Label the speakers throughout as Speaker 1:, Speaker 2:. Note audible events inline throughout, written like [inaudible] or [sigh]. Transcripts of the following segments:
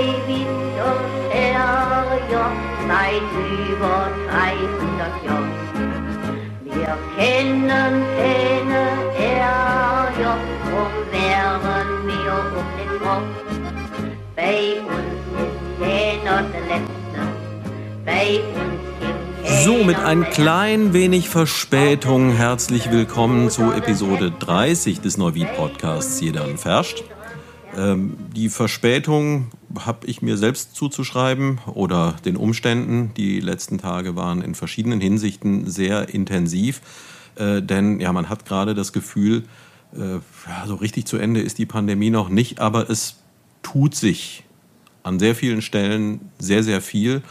Speaker 1: Neuwied und Herrjoch seit über 300 Jahren. Wir kennen keine Herrjoch, drum wären wir den Kopf. Bei uns ist keiner der Letzte, bei uns
Speaker 2: so, mit ein klein wenig Verspätung herzlich willkommen zu Episode 30 des Neuwied Podcasts Jeder Verscht. Ähm, die Verspätung habe ich mir selbst zuzuschreiben oder den Umständen. Die letzten Tage waren in verschiedenen Hinsichten sehr intensiv, äh, denn ja, man hat gerade das Gefühl, äh, so richtig zu Ende ist die Pandemie noch nicht, aber es tut sich an sehr vielen Stellen sehr, sehr viel.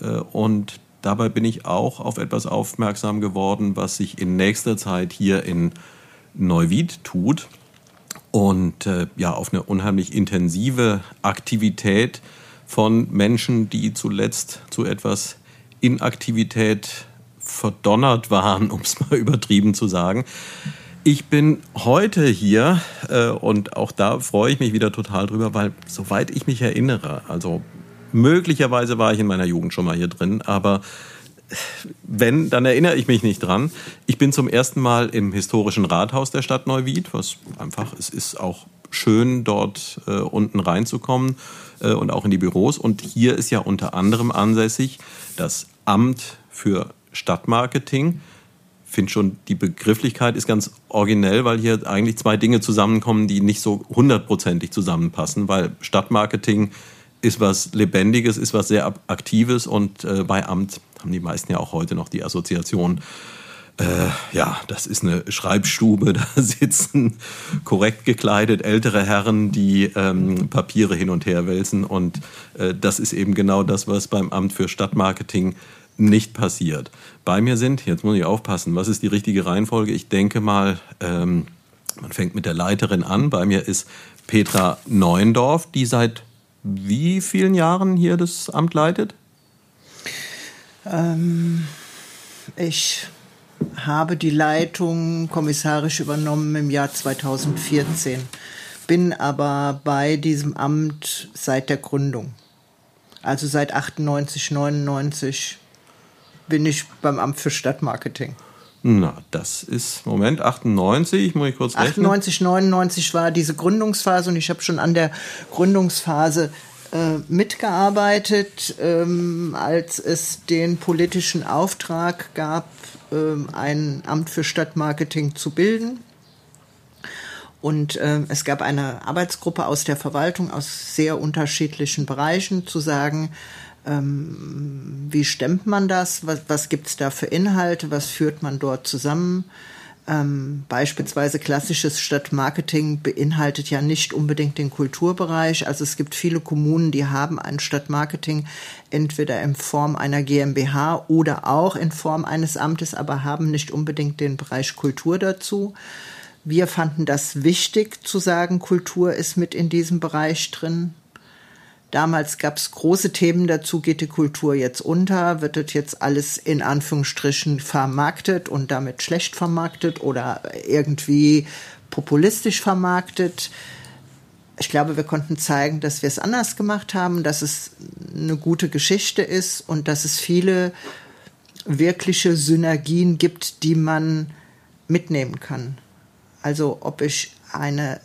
Speaker 2: Äh, und dabei bin ich auch auf etwas aufmerksam geworden, was sich in nächster Zeit hier in Neuwied tut und äh, ja auf eine unheimlich intensive Aktivität von Menschen, die zuletzt zu etwas Inaktivität verdonnert waren, [laughs] um es mal übertrieben zu sagen. Ich bin heute hier äh, und auch da freue ich mich wieder total drüber, weil soweit ich mich erinnere, also möglicherweise war ich in meiner Jugend schon mal hier drin, aber wenn, dann erinnere ich mich nicht dran. Ich bin zum ersten Mal im historischen Rathaus der Stadt Neuwied, was einfach, es ist auch schön, dort äh, unten reinzukommen äh, und auch in die Büros. Und hier ist ja unter anderem ansässig das Amt für Stadtmarketing. Ich finde schon, die Begrifflichkeit ist ganz originell, weil hier eigentlich zwei Dinge zusammenkommen, die nicht so hundertprozentig zusammenpassen, weil Stadtmarketing ist was Lebendiges, ist was sehr Aktives und äh, bei Amt haben die meisten ja auch heute noch die Assoziation, äh, ja, das ist eine Schreibstube, [laughs] da sitzen korrekt gekleidet ältere Herren, die ähm, Papiere hin und her wälzen. Und äh, das ist eben genau das, was beim Amt für Stadtmarketing nicht passiert. Bei mir sind, jetzt muss ich aufpassen, was ist die richtige Reihenfolge? Ich denke mal, ähm, man fängt mit der Leiterin an. Bei mir ist Petra Neuendorf, die seit wie vielen Jahren hier das Amt leitet?
Speaker 3: Ähm, ich habe die Leitung kommissarisch übernommen im Jahr 2014, bin aber bei diesem Amt seit der Gründung. Also seit 98, 99 bin ich beim Amt für Stadtmarketing.
Speaker 2: Na, das ist, Moment, 98, muss ich kurz rechnen.
Speaker 3: 98, 99 war diese Gründungsphase und ich habe schon an der Gründungsphase äh, mitgearbeitet, ähm, als es den politischen Auftrag gab, ähm, ein Amt für Stadtmarketing zu bilden. Und äh, es gab eine Arbeitsgruppe aus der Verwaltung aus sehr unterschiedlichen Bereichen zu sagen, ähm, wie stemmt man das, was, was gibt es da für Inhalte, was führt man dort zusammen ähm, beispielsweise klassisches Stadtmarketing beinhaltet ja nicht unbedingt den Kulturbereich. Also es gibt viele Kommunen, die haben ein Stadtmarketing entweder in Form einer GmbH oder auch in Form eines Amtes, aber haben nicht unbedingt den Bereich Kultur dazu. Wir fanden das wichtig zu sagen, Kultur ist mit in diesem Bereich drin. Damals gab es große Themen dazu, geht die Kultur jetzt unter, wird das jetzt alles in Anführungsstrichen vermarktet und damit schlecht vermarktet oder irgendwie populistisch vermarktet. Ich glaube, wir konnten zeigen, dass wir es anders gemacht haben, dass es eine gute Geschichte ist und dass es viele wirkliche Synergien gibt, die man mitnehmen kann. Also ob ich eine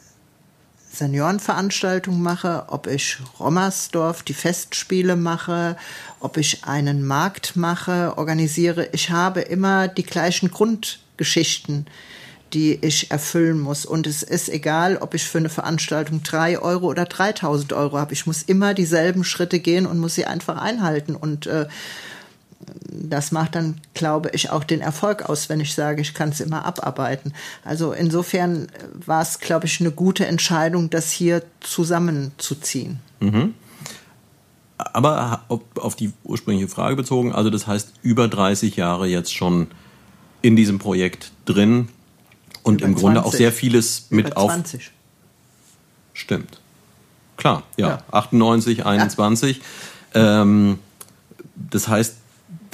Speaker 3: Seniorenveranstaltung mache, ob ich Rommersdorf die Festspiele mache, ob ich einen Markt mache, organisiere. Ich habe immer die gleichen Grundgeschichten, die ich erfüllen muss. Und es ist egal, ob ich für eine Veranstaltung drei Euro oder 3000 Euro habe. Ich muss immer dieselben Schritte gehen und muss sie einfach einhalten. Und äh, das macht dann, glaube ich, auch den Erfolg aus, wenn ich sage, ich kann es immer abarbeiten. Also insofern war es, glaube ich, eine gute Entscheidung, das hier zusammenzuziehen.
Speaker 2: Mhm. Aber auf die ursprüngliche Frage bezogen, also das heißt über 30 Jahre jetzt schon in diesem Projekt drin und über im 20. Grunde auch sehr vieles mit über 20. auf. Stimmt. Klar, ja. ja. 98, 21. Ja. Ähm, das heißt,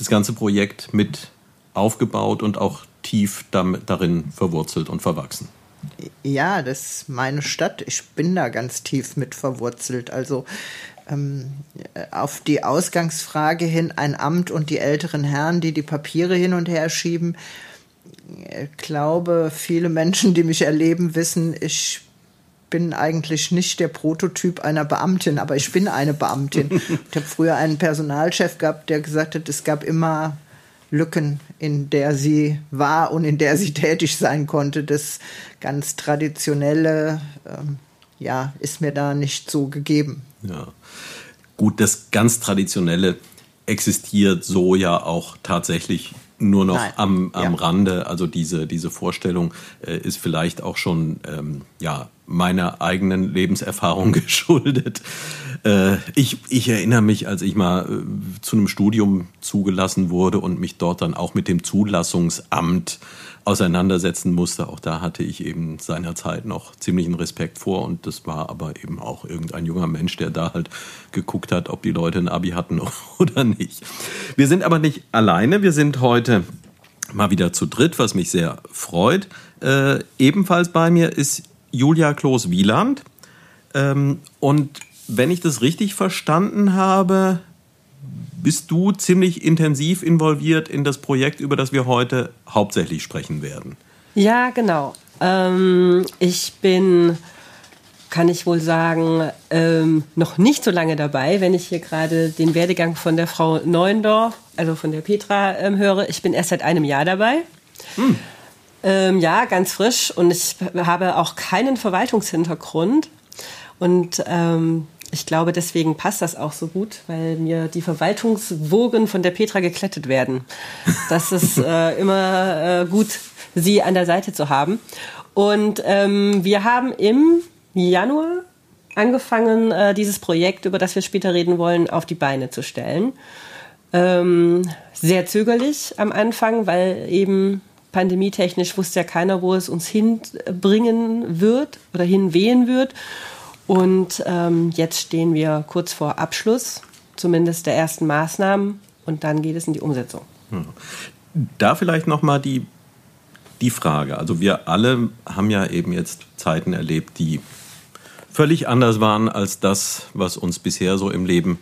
Speaker 2: das ganze Projekt mit aufgebaut und auch tief darin verwurzelt und verwachsen.
Speaker 3: Ja, das ist meine Stadt. Ich bin da ganz tief mit verwurzelt. Also ähm, auf die Ausgangsfrage hin ein Amt und die älteren Herren, die die Papiere hin und her schieben. Ich glaube, viele Menschen, die mich erleben, wissen, ich bin eigentlich nicht der Prototyp einer Beamtin, aber ich bin eine Beamtin. [laughs] ich habe früher einen Personalchef gehabt, der gesagt hat, es gab immer Lücken, in der sie war und in der sie [laughs] tätig sein konnte. Das ganz traditionelle, ähm, ja, ist mir da nicht so gegeben.
Speaker 2: Ja. Gut, das ganz traditionelle existiert so ja auch tatsächlich nur noch Nein. am, am ja. Rande. Also diese, diese Vorstellung äh, ist vielleicht auch schon ähm, ja, meiner eigenen Lebenserfahrung [laughs] geschuldet. Äh, ich, ich erinnere mich, als ich mal äh, zu einem Studium zugelassen wurde und mich dort dann auch mit dem Zulassungsamt auseinandersetzen musste. Auch da hatte ich eben seinerzeit noch ziemlichen Respekt vor und das war aber eben auch irgendein junger Mensch, der da halt geguckt hat, ob die Leute ein Abi hatten [laughs] oder nicht. Wir sind aber nicht alleine, wir sind heute mal wieder zu dritt, was mich sehr freut. Äh, ebenfalls bei mir ist Julia Kloß-Wieland ähm, und wenn ich das richtig verstanden habe, bist du ziemlich intensiv involviert in das Projekt, über das wir heute hauptsächlich sprechen werden.
Speaker 4: Ja, genau. Ähm, ich bin, kann ich wohl sagen, ähm, noch nicht so lange dabei, wenn ich hier gerade den Werdegang von der Frau Neuendorf, also von der Petra, ähm, höre. Ich bin erst seit einem Jahr dabei. Hm. Ähm, ja, ganz frisch und ich habe auch keinen Verwaltungshintergrund. Und ähm, ich glaube, deswegen passt das auch so gut, weil mir die Verwaltungswogen von der Petra geklettet werden. Das ist äh, [laughs] immer äh, gut, sie an der Seite zu haben. Und ähm, wir haben im Januar angefangen, äh, dieses Projekt, über das wir später reden wollen, auf die Beine zu stellen. Ähm, sehr zögerlich am Anfang, weil eben pandemietechnisch wusste ja keiner, wo es uns hinbringen wird oder hinwehen wird. Und ähm, jetzt stehen wir kurz vor Abschluss, zumindest der ersten Maßnahmen, und dann geht es in die Umsetzung. Hm.
Speaker 2: Da vielleicht noch mal die die Frage. Also wir alle haben ja eben jetzt Zeiten erlebt, die völlig anders waren als das, was uns bisher so im Leben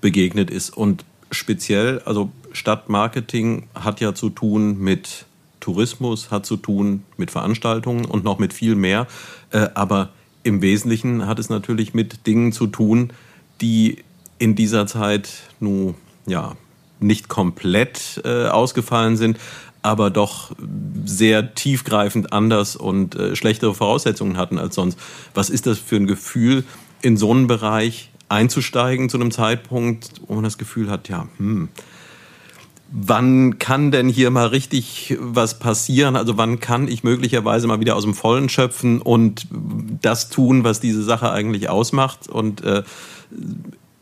Speaker 2: begegnet ist. Und speziell, also Stadtmarketing hat ja zu tun mit Tourismus, hat zu tun mit Veranstaltungen und noch mit viel mehr. Äh, aber im Wesentlichen hat es natürlich mit Dingen zu tun, die in dieser Zeit nun ja nicht komplett äh, ausgefallen sind, aber doch sehr tiefgreifend anders und äh, schlechtere Voraussetzungen hatten als sonst. Was ist das für ein Gefühl, in so einen Bereich einzusteigen zu einem Zeitpunkt, wo man das Gefühl hat, ja, hm, wann kann denn hier mal richtig was passieren? Also wann kann ich möglicherweise mal wieder aus dem Vollen schöpfen und das tun, was diese Sache eigentlich ausmacht und äh,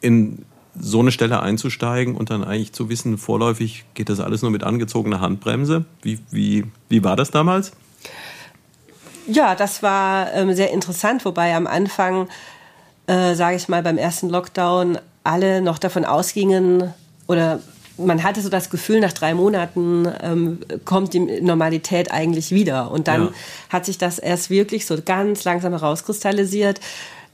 Speaker 2: in so eine Stelle einzusteigen und dann eigentlich zu wissen, vorläufig geht das alles nur mit angezogener Handbremse. Wie, wie, wie war das damals?
Speaker 4: Ja, das war ähm, sehr interessant, wobei am Anfang, äh, sage ich mal, beim ersten Lockdown alle noch davon ausgingen oder man hatte so das Gefühl, nach drei Monaten ähm, kommt die Normalität eigentlich wieder. Und dann ja. hat sich das erst wirklich so ganz langsam herauskristallisiert,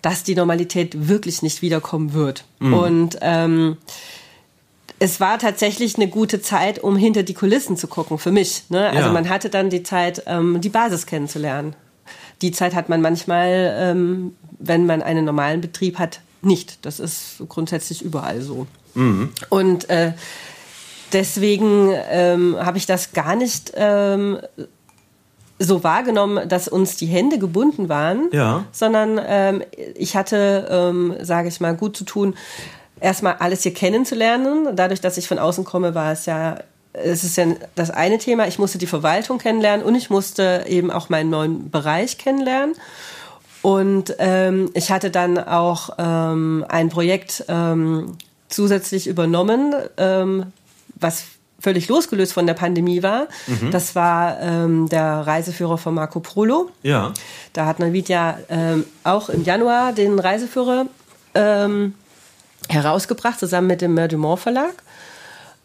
Speaker 4: dass die Normalität wirklich nicht wiederkommen wird. Mhm. Und ähm, es war tatsächlich eine gute Zeit, um hinter die Kulissen zu gucken, für mich. Ne? Also ja. man hatte dann die Zeit, ähm, die Basis kennenzulernen. Die Zeit hat man manchmal, ähm, wenn man einen normalen Betrieb hat, nicht. Das ist grundsätzlich überall so. Mhm. Und äh, deswegen ähm, habe ich das gar nicht ähm, so wahrgenommen, dass uns die Hände gebunden waren, ja. sondern ähm, ich hatte, ähm, sage ich mal, gut zu tun, erstmal alles hier kennenzulernen. Dadurch, dass ich von außen komme, war es ja, es ist ja das eine Thema. Ich musste die Verwaltung kennenlernen und ich musste eben auch meinen neuen Bereich kennenlernen. Und ähm, ich hatte dann auch ähm, ein Projekt ähm, zusätzlich übernommen, ähm, was völlig losgelöst von der Pandemie war. Mhm. Das war ähm, der Reiseführer von Marco Polo. Ja. Da hat Navid ja ähm, auch im Januar den Reiseführer ähm, herausgebracht, zusammen mit dem Mer Dumont Verlag.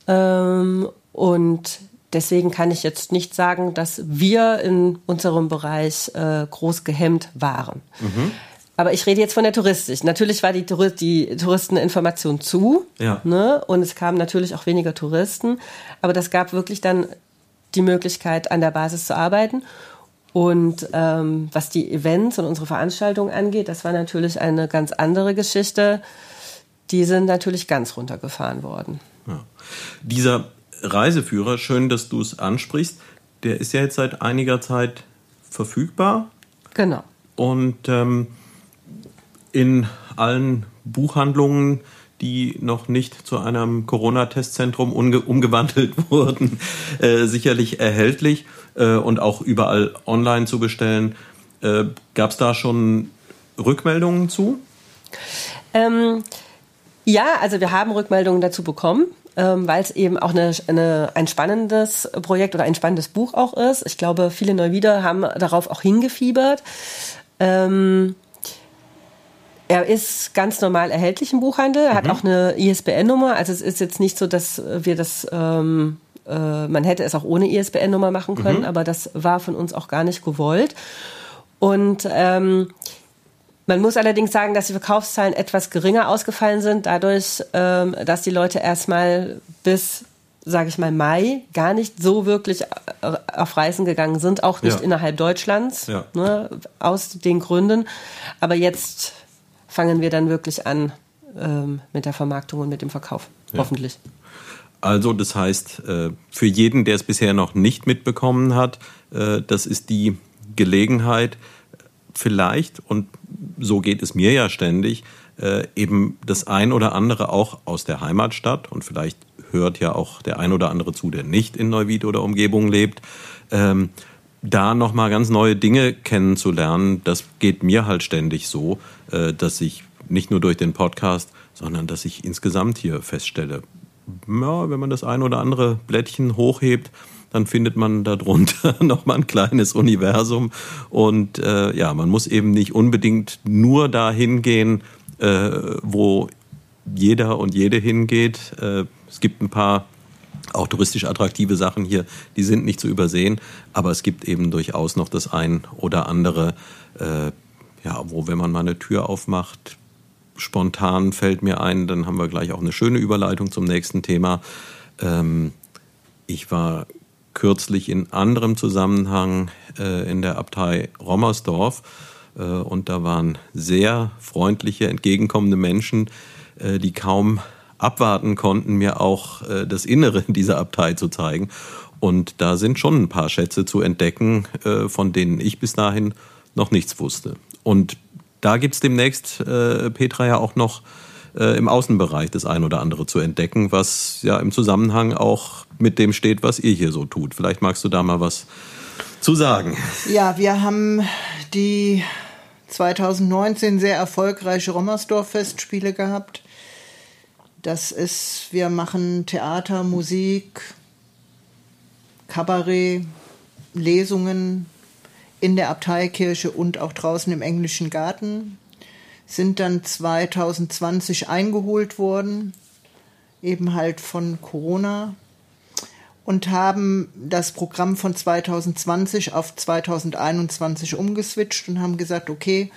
Speaker 4: Ähm, und deswegen kann ich jetzt nicht sagen, dass wir in unserem Bereich äh, groß gehemmt waren. Mhm. Aber ich rede jetzt von der Touristik. Natürlich war die, Tour die Touristeninformation zu.
Speaker 2: Ja.
Speaker 4: Ne? Und es kamen natürlich auch weniger Touristen. Aber das gab wirklich dann die Möglichkeit, an der Basis zu arbeiten. Und ähm, was die Events und unsere Veranstaltungen angeht, das war natürlich eine ganz andere Geschichte. Die sind natürlich ganz runtergefahren worden.
Speaker 2: Ja. Dieser Reiseführer, schön, dass du es ansprichst, der ist ja jetzt seit einiger Zeit verfügbar.
Speaker 4: Genau.
Speaker 2: Und ähm, in allen Buchhandlungen, die noch nicht zu einem Corona-Testzentrum umgewandelt [laughs] wurden, äh, sicherlich erhältlich äh, und auch überall online zu bestellen. Äh, Gab es da schon Rückmeldungen zu?
Speaker 4: Ähm, ja, also wir haben Rückmeldungen dazu bekommen. Ähm, weil es eben auch eine, eine, ein spannendes Projekt oder ein spannendes Buch auch ist. Ich glaube, viele Neuwieder haben darauf auch hingefiebert. Ähm, er ist ganz normal erhältlich im Buchhandel, mhm. hat auch eine ISBN-Nummer. Also es ist jetzt nicht so, dass wir das, ähm, äh, man hätte es auch ohne ISBN-Nummer machen können, mhm. aber das war von uns auch gar nicht gewollt. Und ähm, man muss allerdings sagen, dass die Verkaufszahlen etwas geringer ausgefallen sind, dadurch, ähm, dass die Leute erstmal bis sage ich mal, Mai gar nicht so wirklich äh, auf Reisen gegangen sind, auch nicht ja. innerhalb Deutschlands, ja. ne, aus den Gründen. Aber jetzt fangen wir dann wirklich an ähm, mit der Vermarktung und mit dem Verkauf, ja. hoffentlich.
Speaker 2: Also das heißt, äh, für jeden, der es bisher noch nicht mitbekommen hat, äh, das ist die Gelegenheit, vielleicht, und so geht es mir ja ständig, äh, eben das ein oder andere auch aus der Heimatstadt und vielleicht hört ja auch der ein oder andere zu, der nicht in Neuwied oder Umgebung lebt, ähm, da nochmal ganz neue Dinge kennenzulernen, das geht mir halt ständig so, äh, dass ich nicht nur durch den Podcast, sondern dass ich insgesamt hier feststelle, ja, wenn man das ein oder andere Blättchen hochhebt, dann findet man darunter [laughs] nochmal ein kleines Universum. Und äh, ja, man muss eben nicht unbedingt nur dahin gehen, äh, wo jeder und jede hingeht. Äh, es gibt ein paar auch touristisch attraktive Sachen hier, die sind nicht zu übersehen, aber es gibt eben durchaus noch das ein oder andere, äh, ja, wo wenn man mal eine Tür aufmacht, spontan fällt mir ein, dann haben wir gleich auch eine schöne Überleitung zum nächsten Thema. Ähm, ich war kürzlich in anderem Zusammenhang äh, in der Abtei Rommersdorf äh, und da waren sehr freundliche, entgegenkommende Menschen, äh, die kaum abwarten konnten, mir auch äh, das Innere dieser Abtei zu zeigen. Und da sind schon ein paar Schätze zu entdecken, äh, von denen ich bis dahin noch nichts wusste. Und da gibt es demnächst, äh, Petra, ja auch noch äh, im Außenbereich das ein oder andere zu entdecken, was ja im Zusammenhang auch mit dem steht, was ihr hier so tut. Vielleicht magst du da mal was zu sagen.
Speaker 3: Ja, wir haben die 2019 sehr erfolgreiche Rommersdorf-Festspiele gehabt. Das ist, wir machen Theater, Musik, Kabarett, Lesungen in der Abteikirche und auch draußen im englischen Garten. Sind dann 2020 eingeholt worden, eben halt von Corona und haben das Programm von 2020 auf 2021 umgeswitcht und haben gesagt, okay,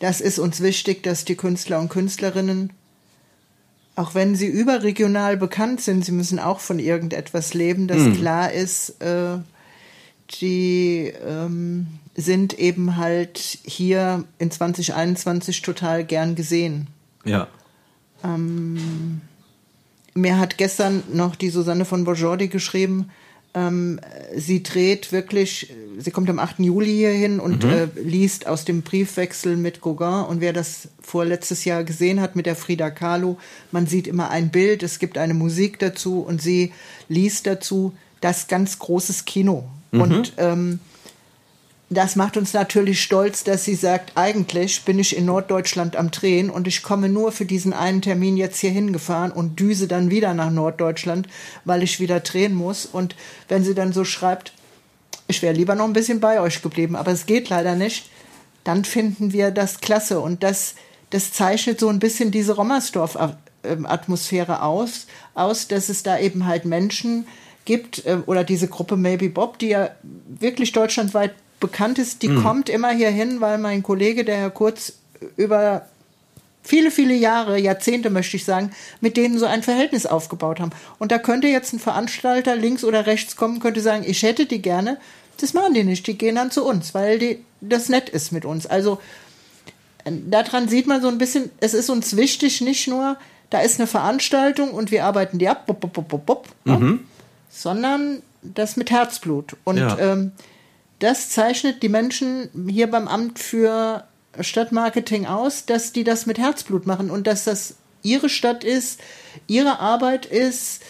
Speaker 3: das ist uns wichtig, dass die Künstler und Künstlerinnen auch wenn sie überregional bekannt sind, sie müssen auch von irgendetwas leben, das mhm. klar ist, äh, die ähm, sind eben halt hier in 2021 total gern gesehen.
Speaker 2: Ja.
Speaker 3: Ähm, mir hat gestern noch die Susanne von Bojordi geschrieben, ähm, sie dreht wirklich, sie kommt am 8. Juli hier hin und mhm. äh, liest aus dem Briefwechsel mit Gauguin. Und wer das vorletztes Jahr gesehen hat mit der Frida Kahlo, man sieht immer ein Bild, es gibt eine Musik dazu und sie liest dazu das ganz großes Kino. Mhm. Und ähm, das macht uns natürlich stolz, dass sie sagt, eigentlich bin ich in Norddeutschland am Drehen und ich komme nur für diesen einen Termin jetzt hier hingefahren und düse dann wieder nach Norddeutschland, weil ich wieder drehen muss. Und wenn sie dann so schreibt, ich wäre lieber noch ein bisschen bei euch geblieben, aber es geht leider nicht, dann finden wir das klasse. Und das, das zeichnet so ein bisschen diese Rommersdorf-Atmosphäre aus, aus, dass es da eben halt Menschen gibt, äh, oder diese Gruppe Maybe Bob, die ja wirklich deutschlandweit bekannt ist, die mhm. kommt immer hier hin, weil mein Kollege, der Herr Kurz, über viele, viele Jahre, Jahrzehnte möchte ich sagen, mit denen so ein Verhältnis aufgebaut haben. Und da könnte jetzt ein Veranstalter links oder rechts kommen, könnte sagen, ich hätte die gerne. Das machen die nicht, die gehen dann zu uns, weil die, das nett ist mit uns. Also daran sieht man so ein bisschen, es ist uns wichtig, nicht nur, da ist eine Veranstaltung und wir arbeiten die ab, bop, bop, bop, mhm. sondern das mit Herzblut. Und ja. ähm, das zeichnet die Menschen hier beim Amt für Stadtmarketing aus, dass die das mit Herzblut machen und dass das ihre Stadt ist, ihre Arbeit ist,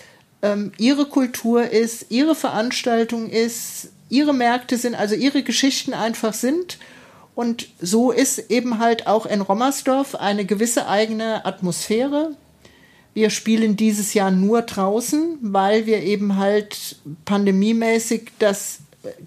Speaker 3: ähm, ihre Kultur ist, ihre Veranstaltung ist, ihre Märkte sind, also ihre Geschichten einfach sind. Und so ist eben halt auch in Rommersdorf eine gewisse eigene Atmosphäre. Wir spielen dieses Jahr nur draußen, weil wir eben halt pandemiemäßig das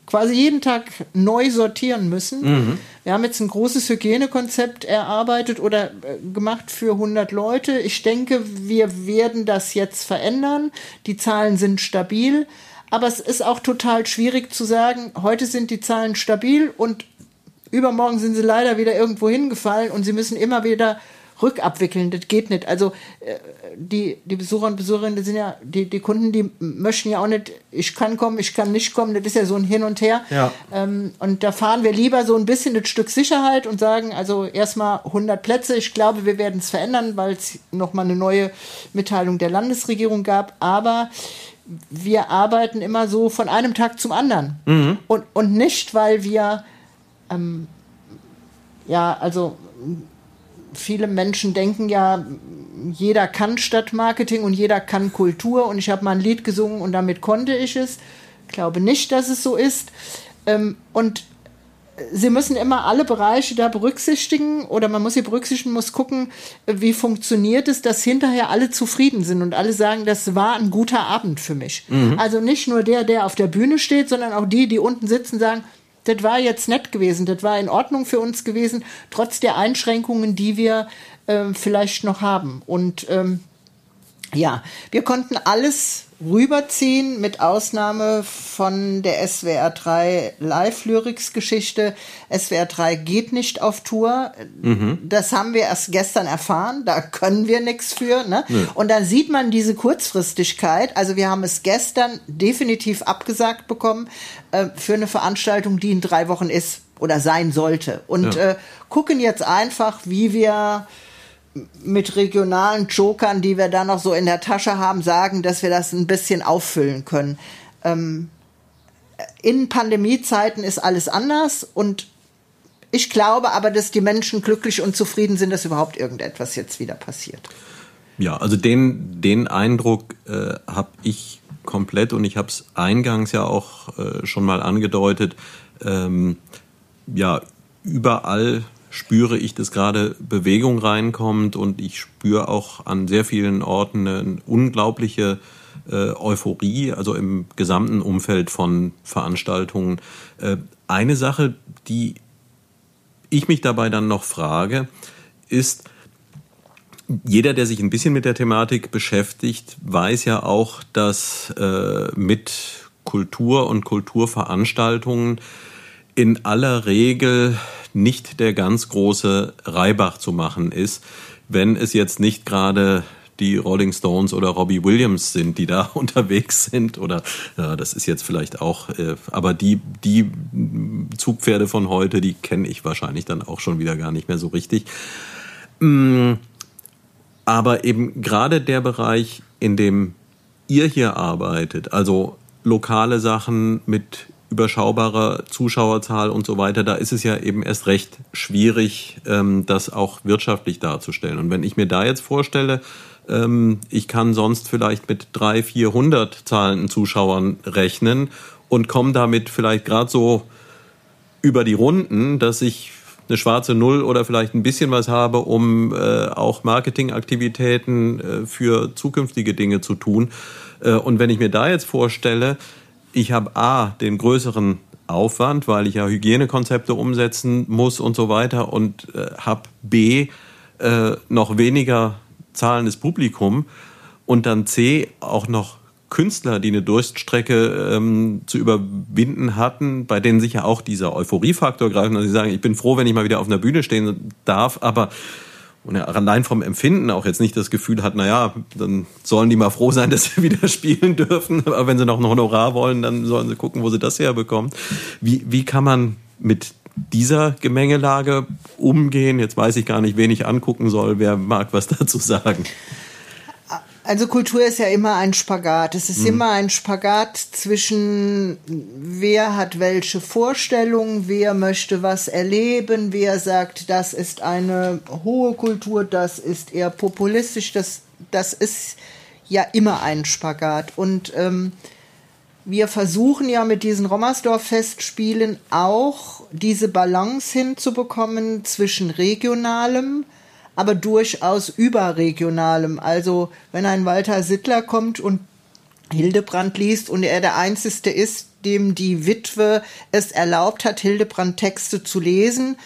Speaker 3: quasi jeden Tag neu sortieren müssen. Mhm. Wir haben jetzt ein großes Hygienekonzept erarbeitet oder äh, gemacht für 100 Leute. Ich denke, wir werden das jetzt verändern. Die Zahlen sind stabil. Aber es ist auch total schwierig zu sagen, heute sind die Zahlen stabil und übermorgen sind sie leider wieder irgendwo hingefallen und sie müssen immer wieder rückabwickeln. Das geht nicht. Also äh, die, die Besucher und Besucherinnen, sind ja, die, die Kunden, die möchten ja auch nicht, ich kann kommen, ich kann nicht kommen. Das ist ja so ein Hin und Her. Ja. Ähm, und da fahren wir lieber so ein bisschen ein Stück Sicherheit und sagen, also erstmal 100 Plätze. Ich glaube, wir werden es verändern, weil es nochmal eine neue Mitteilung der Landesregierung gab. Aber wir arbeiten immer so von einem Tag zum anderen. Mhm. Und, und nicht, weil wir, ähm, ja, also viele Menschen denken ja, jeder kann Stadtmarketing und jeder kann Kultur und ich habe mal ein Lied gesungen und damit konnte ich es. Ich glaube nicht, dass es so ist. Ähm, und Sie müssen immer alle Bereiche da berücksichtigen oder man muss sie berücksichtigen, muss gucken, wie funktioniert es, dass hinterher alle zufrieden sind und alle sagen, das war ein guter Abend für mich. Mhm. Also nicht nur der, der auf der Bühne steht, sondern auch die, die unten sitzen, sagen, das war jetzt nett gewesen, das war in Ordnung für uns gewesen, trotz der Einschränkungen, die wir äh, vielleicht noch haben. Und ähm, ja, wir konnten alles rüberziehen, mit Ausnahme von der SWR 3 Live-Lyrics-Geschichte. SWR 3 geht nicht auf Tour. Mhm. Das haben wir erst gestern erfahren. Da können wir nichts für. Ne? Mhm. Und dann sieht man diese Kurzfristigkeit. Also wir haben es gestern definitiv abgesagt bekommen äh, für eine Veranstaltung, die in drei Wochen ist oder sein sollte. Und ja. äh, gucken jetzt einfach, wie wir mit regionalen Jokern, die wir da noch so in der Tasche haben, sagen, dass wir das ein bisschen auffüllen können. Ähm, in Pandemiezeiten ist alles anders und ich glaube aber, dass die Menschen glücklich und zufrieden sind, dass überhaupt irgendetwas jetzt wieder passiert.
Speaker 2: Ja, also den, den Eindruck äh, habe ich komplett und ich habe es eingangs ja auch äh, schon mal angedeutet. Ähm, ja, überall spüre ich, dass gerade Bewegung reinkommt und ich spüre auch an sehr vielen Orten eine unglaubliche äh, Euphorie, also im gesamten Umfeld von Veranstaltungen. Äh, eine Sache, die ich mich dabei dann noch frage, ist, jeder, der sich ein bisschen mit der Thematik beschäftigt, weiß ja auch, dass äh, mit Kultur und Kulturveranstaltungen in aller Regel nicht der ganz große Reibach zu machen ist, wenn es jetzt nicht gerade die Rolling Stones oder Robbie Williams sind, die da [laughs] unterwegs sind. Oder ja, das ist jetzt vielleicht auch, äh, aber die, die Zugpferde von heute, die kenne ich wahrscheinlich dann auch schon wieder gar nicht mehr so richtig. Mm, aber eben gerade der Bereich, in dem ihr hier arbeitet, also lokale Sachen mit überschaubare Zuschauerzahl und so weiter, da ist es ja eben erst recht schwierig, ähm, das auch wirtschaftlich darzustellen. Und wenn ich mir da jetzt vorstelle, ähm, ich kann sonst vielleicht mit 300, 400 zahlenden Zuschauern rechnen und komme damit vielleicht gerade so über die Runden, dass ich eine schwarze Null oder vielleicht ein bisschen was habe, um äh, auch Marketingaktivitäten äh, für zukünftige Dinge zu tun. Äh, und wenn ich mir da jetzt vorstelle, ich habe A, den größeren Aufwand, weil ich ja Hygienekonzepte umsetzen muss und so weiter und äh, habe B, äh, noch weniger zahlendes Publikum und dann C, auch noch Künstler, die eine Durststrecke ähm, zu überwinden hatten, bei denen sich ja auch dieser Euphoriefaktor greift, dass sie sagen, ich bin froh, wenn ich mal wieder auf einer Bühne stehen darf, aber und er allein vom Empfinden auch jetzt nicht das Gefühl hat, naja, dann sollen die mal froh sein, [laughs] dass sie wieder spielen dürfen. Aber wenn sie noch ein Honorar wollen, dann sollen sie gucken, wo sie das herbekommen. Wie, wie kann man mit dieser Gemengelage umgehen? Jetzt weiß ich gar nicht, wen ich angucken soll. Wer mag was [laughs] dazu sagen?
Speaker 3: Also Kultur ist ja immer ein Spagat. Es ist mhm. immer ein Spagat zwischen wer hat welche Vorstellungen, wer möchte was erleben, wer sagt, das ist eine hohe Kultur, das ist eher populistisch, das, das ist ja immer ein Spagat. Und ähm, wir versuchen ja mit diesen Rommersdorf-Festspielen auch diese Balance hinzubekommen zwischen regionalem, aber durchaus überregionalem. Also wenn ein Walter Sittler kommt und Hildebrand liest und er der Einzige ist, dem die Witwe es erlaubt hat, Hildebrand Texte zu lesen,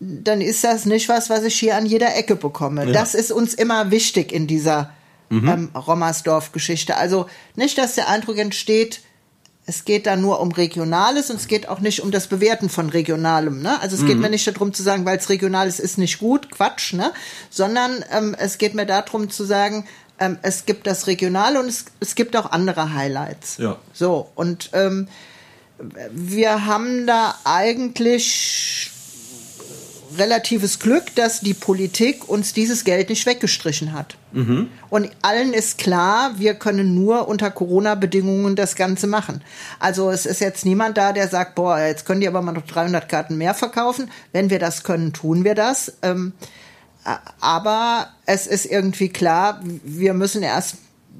Speaker 3: dann ist das nicht was, was ich hier an jeder Ecke bekomme. Ja. Das ist uns immer wichtig in dieser mhm. ähm, Rommersdorf-Geschichte. Also nicht, dass der Eindruck entsteht, es geht da nur um Regionales und es geht auch nicht um das Bewerten von Regionalem. Ne? Also es mhm. geht mir nicht darum zu sagen, weil es Regionales ist nicht gut, Quatsch, ne? sondern ähm, es geht mir darum zu sagen, ähm, es gibt das Regionale und es, es gibt auch andere Highlights.
Speaker 2: Ja.
Speaker 3: So, und ähm, wir haben da eigentlich relatives Glück, dass die Politik uns dieses Geld nicht weggestrichen hat. Mhm. Und allen ist klar, wir können nur unter Corona-Bedingungen das Ganze machen. Also es ist jetzt niemand da, der sagt, boah, jetzt können die aber mal noch 300 Karten mehr verkaufen. Wenn wir das können, tun wir das. Ähm, aber es ist irgendwie klar, wir müssen erst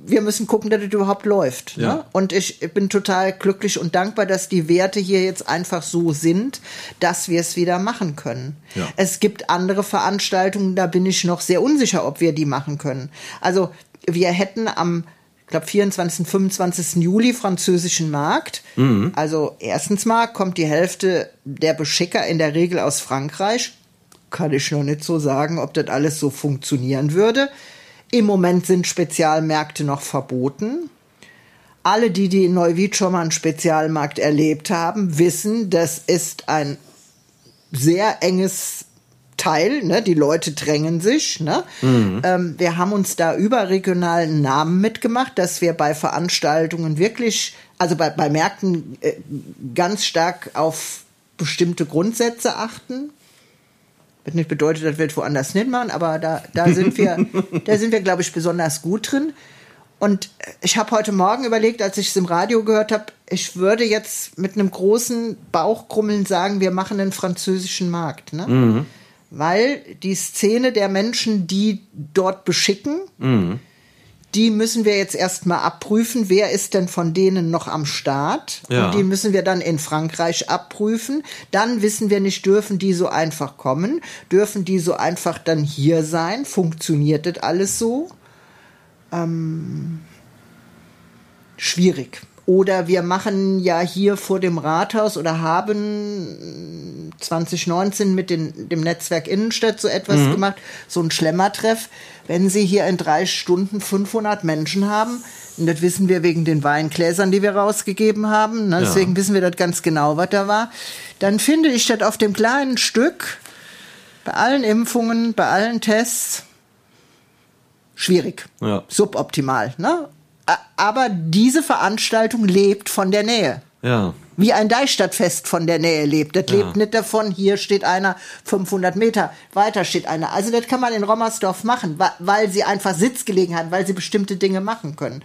Speaker 3: wir müssen gucken, dass es überhaupt läuft. Ne? Ja. Ne? Und ich bin total glücklich und dankbar, dass die Werte hier jetzt einfach so sind, dass wir es wieder machen können. Ja. Es gibt andere Veranstaltungen, da bin ich noch sehr unsicher, ob wir die machen können. Also wir hätten am ich glaube 24. 25. Juli französischen Markt. Mhm. Also erstens mal kommt die Hälfte der Beschicker in der Regel aus Frankreich. Kann ich noch nicht so sagen, ob das alles so funktionieren würde. Im Moment sind Spezialmärkte noch verboten. Alle, die, die in Neuwied schon mal einen Spezialmarkt erlebt haben, wissen, das ist ein sehr enges Teil, ne? die Leute drängen sich. Ne? Mhm. Ähm, wir haben uns da überregionalen Namen mitgemacht, dass wir bei Veranstaltungen wirklich, also bei, bei Märkten äh, ganz stark auf bestimmte Grundsätze achten. Wird nicht bedeutet, dass wir es woanders nicht machen, aber da, da sind wir, [laughs] da sind wir, glaube ich, besonders gut drin. Und ich habe heute Morgen überlegt, als ich es im Radio gehört habe, ich würde jetzt mit einem großen Bauchkrummeln sagen, wir machen einen französischen Markt. Ne? Mhm. Weil die Szene der Menschen, die dort beschicken, mhm die müssen wir jetzt erstmal abprüfen, wer ist denn von denen noch am Start. Ja. Und die müssen wir dann in Frankreich abprüfen. Dann wissen wir nicht, dürfen die so einfach kommen? Dürfen die so einfach dann hier sein? Funktioniert das alles so? Ähm, schwierig. Oder wir machen ja hier vor dem Rathaus oder haben 2019 mit den, dem Netzwerk Innenstadt so etwas mhm. gemacht, so ein Schlemmertreff. Wenn Sie hier in drei Stunden 500 Menschen haben, und das wissen wir wegen den Weingläsern, die wir rausgegeben haben, ne? deswegen ja. wissen wir das ganz genau, was da war, dann finde ich das auf dem kleinen Stück, bei allen Impfungen, bei allen Tests, schwierig, ja. suboptimal. Ne? Aber diese Veranstaltung lebt von der Nähe.
Speaker 2: Ja.
Speaker 3: Wie ein Deichstadtfest von der Nähe lebt. Das ja. lebt nicht davon, hier steht einer 500 Meter, weiter steht einer. Also das kann man in Rommersdorf machen, weil sie einfach Sitzgelegenheit, weil sie bestimmte Dinge machen können.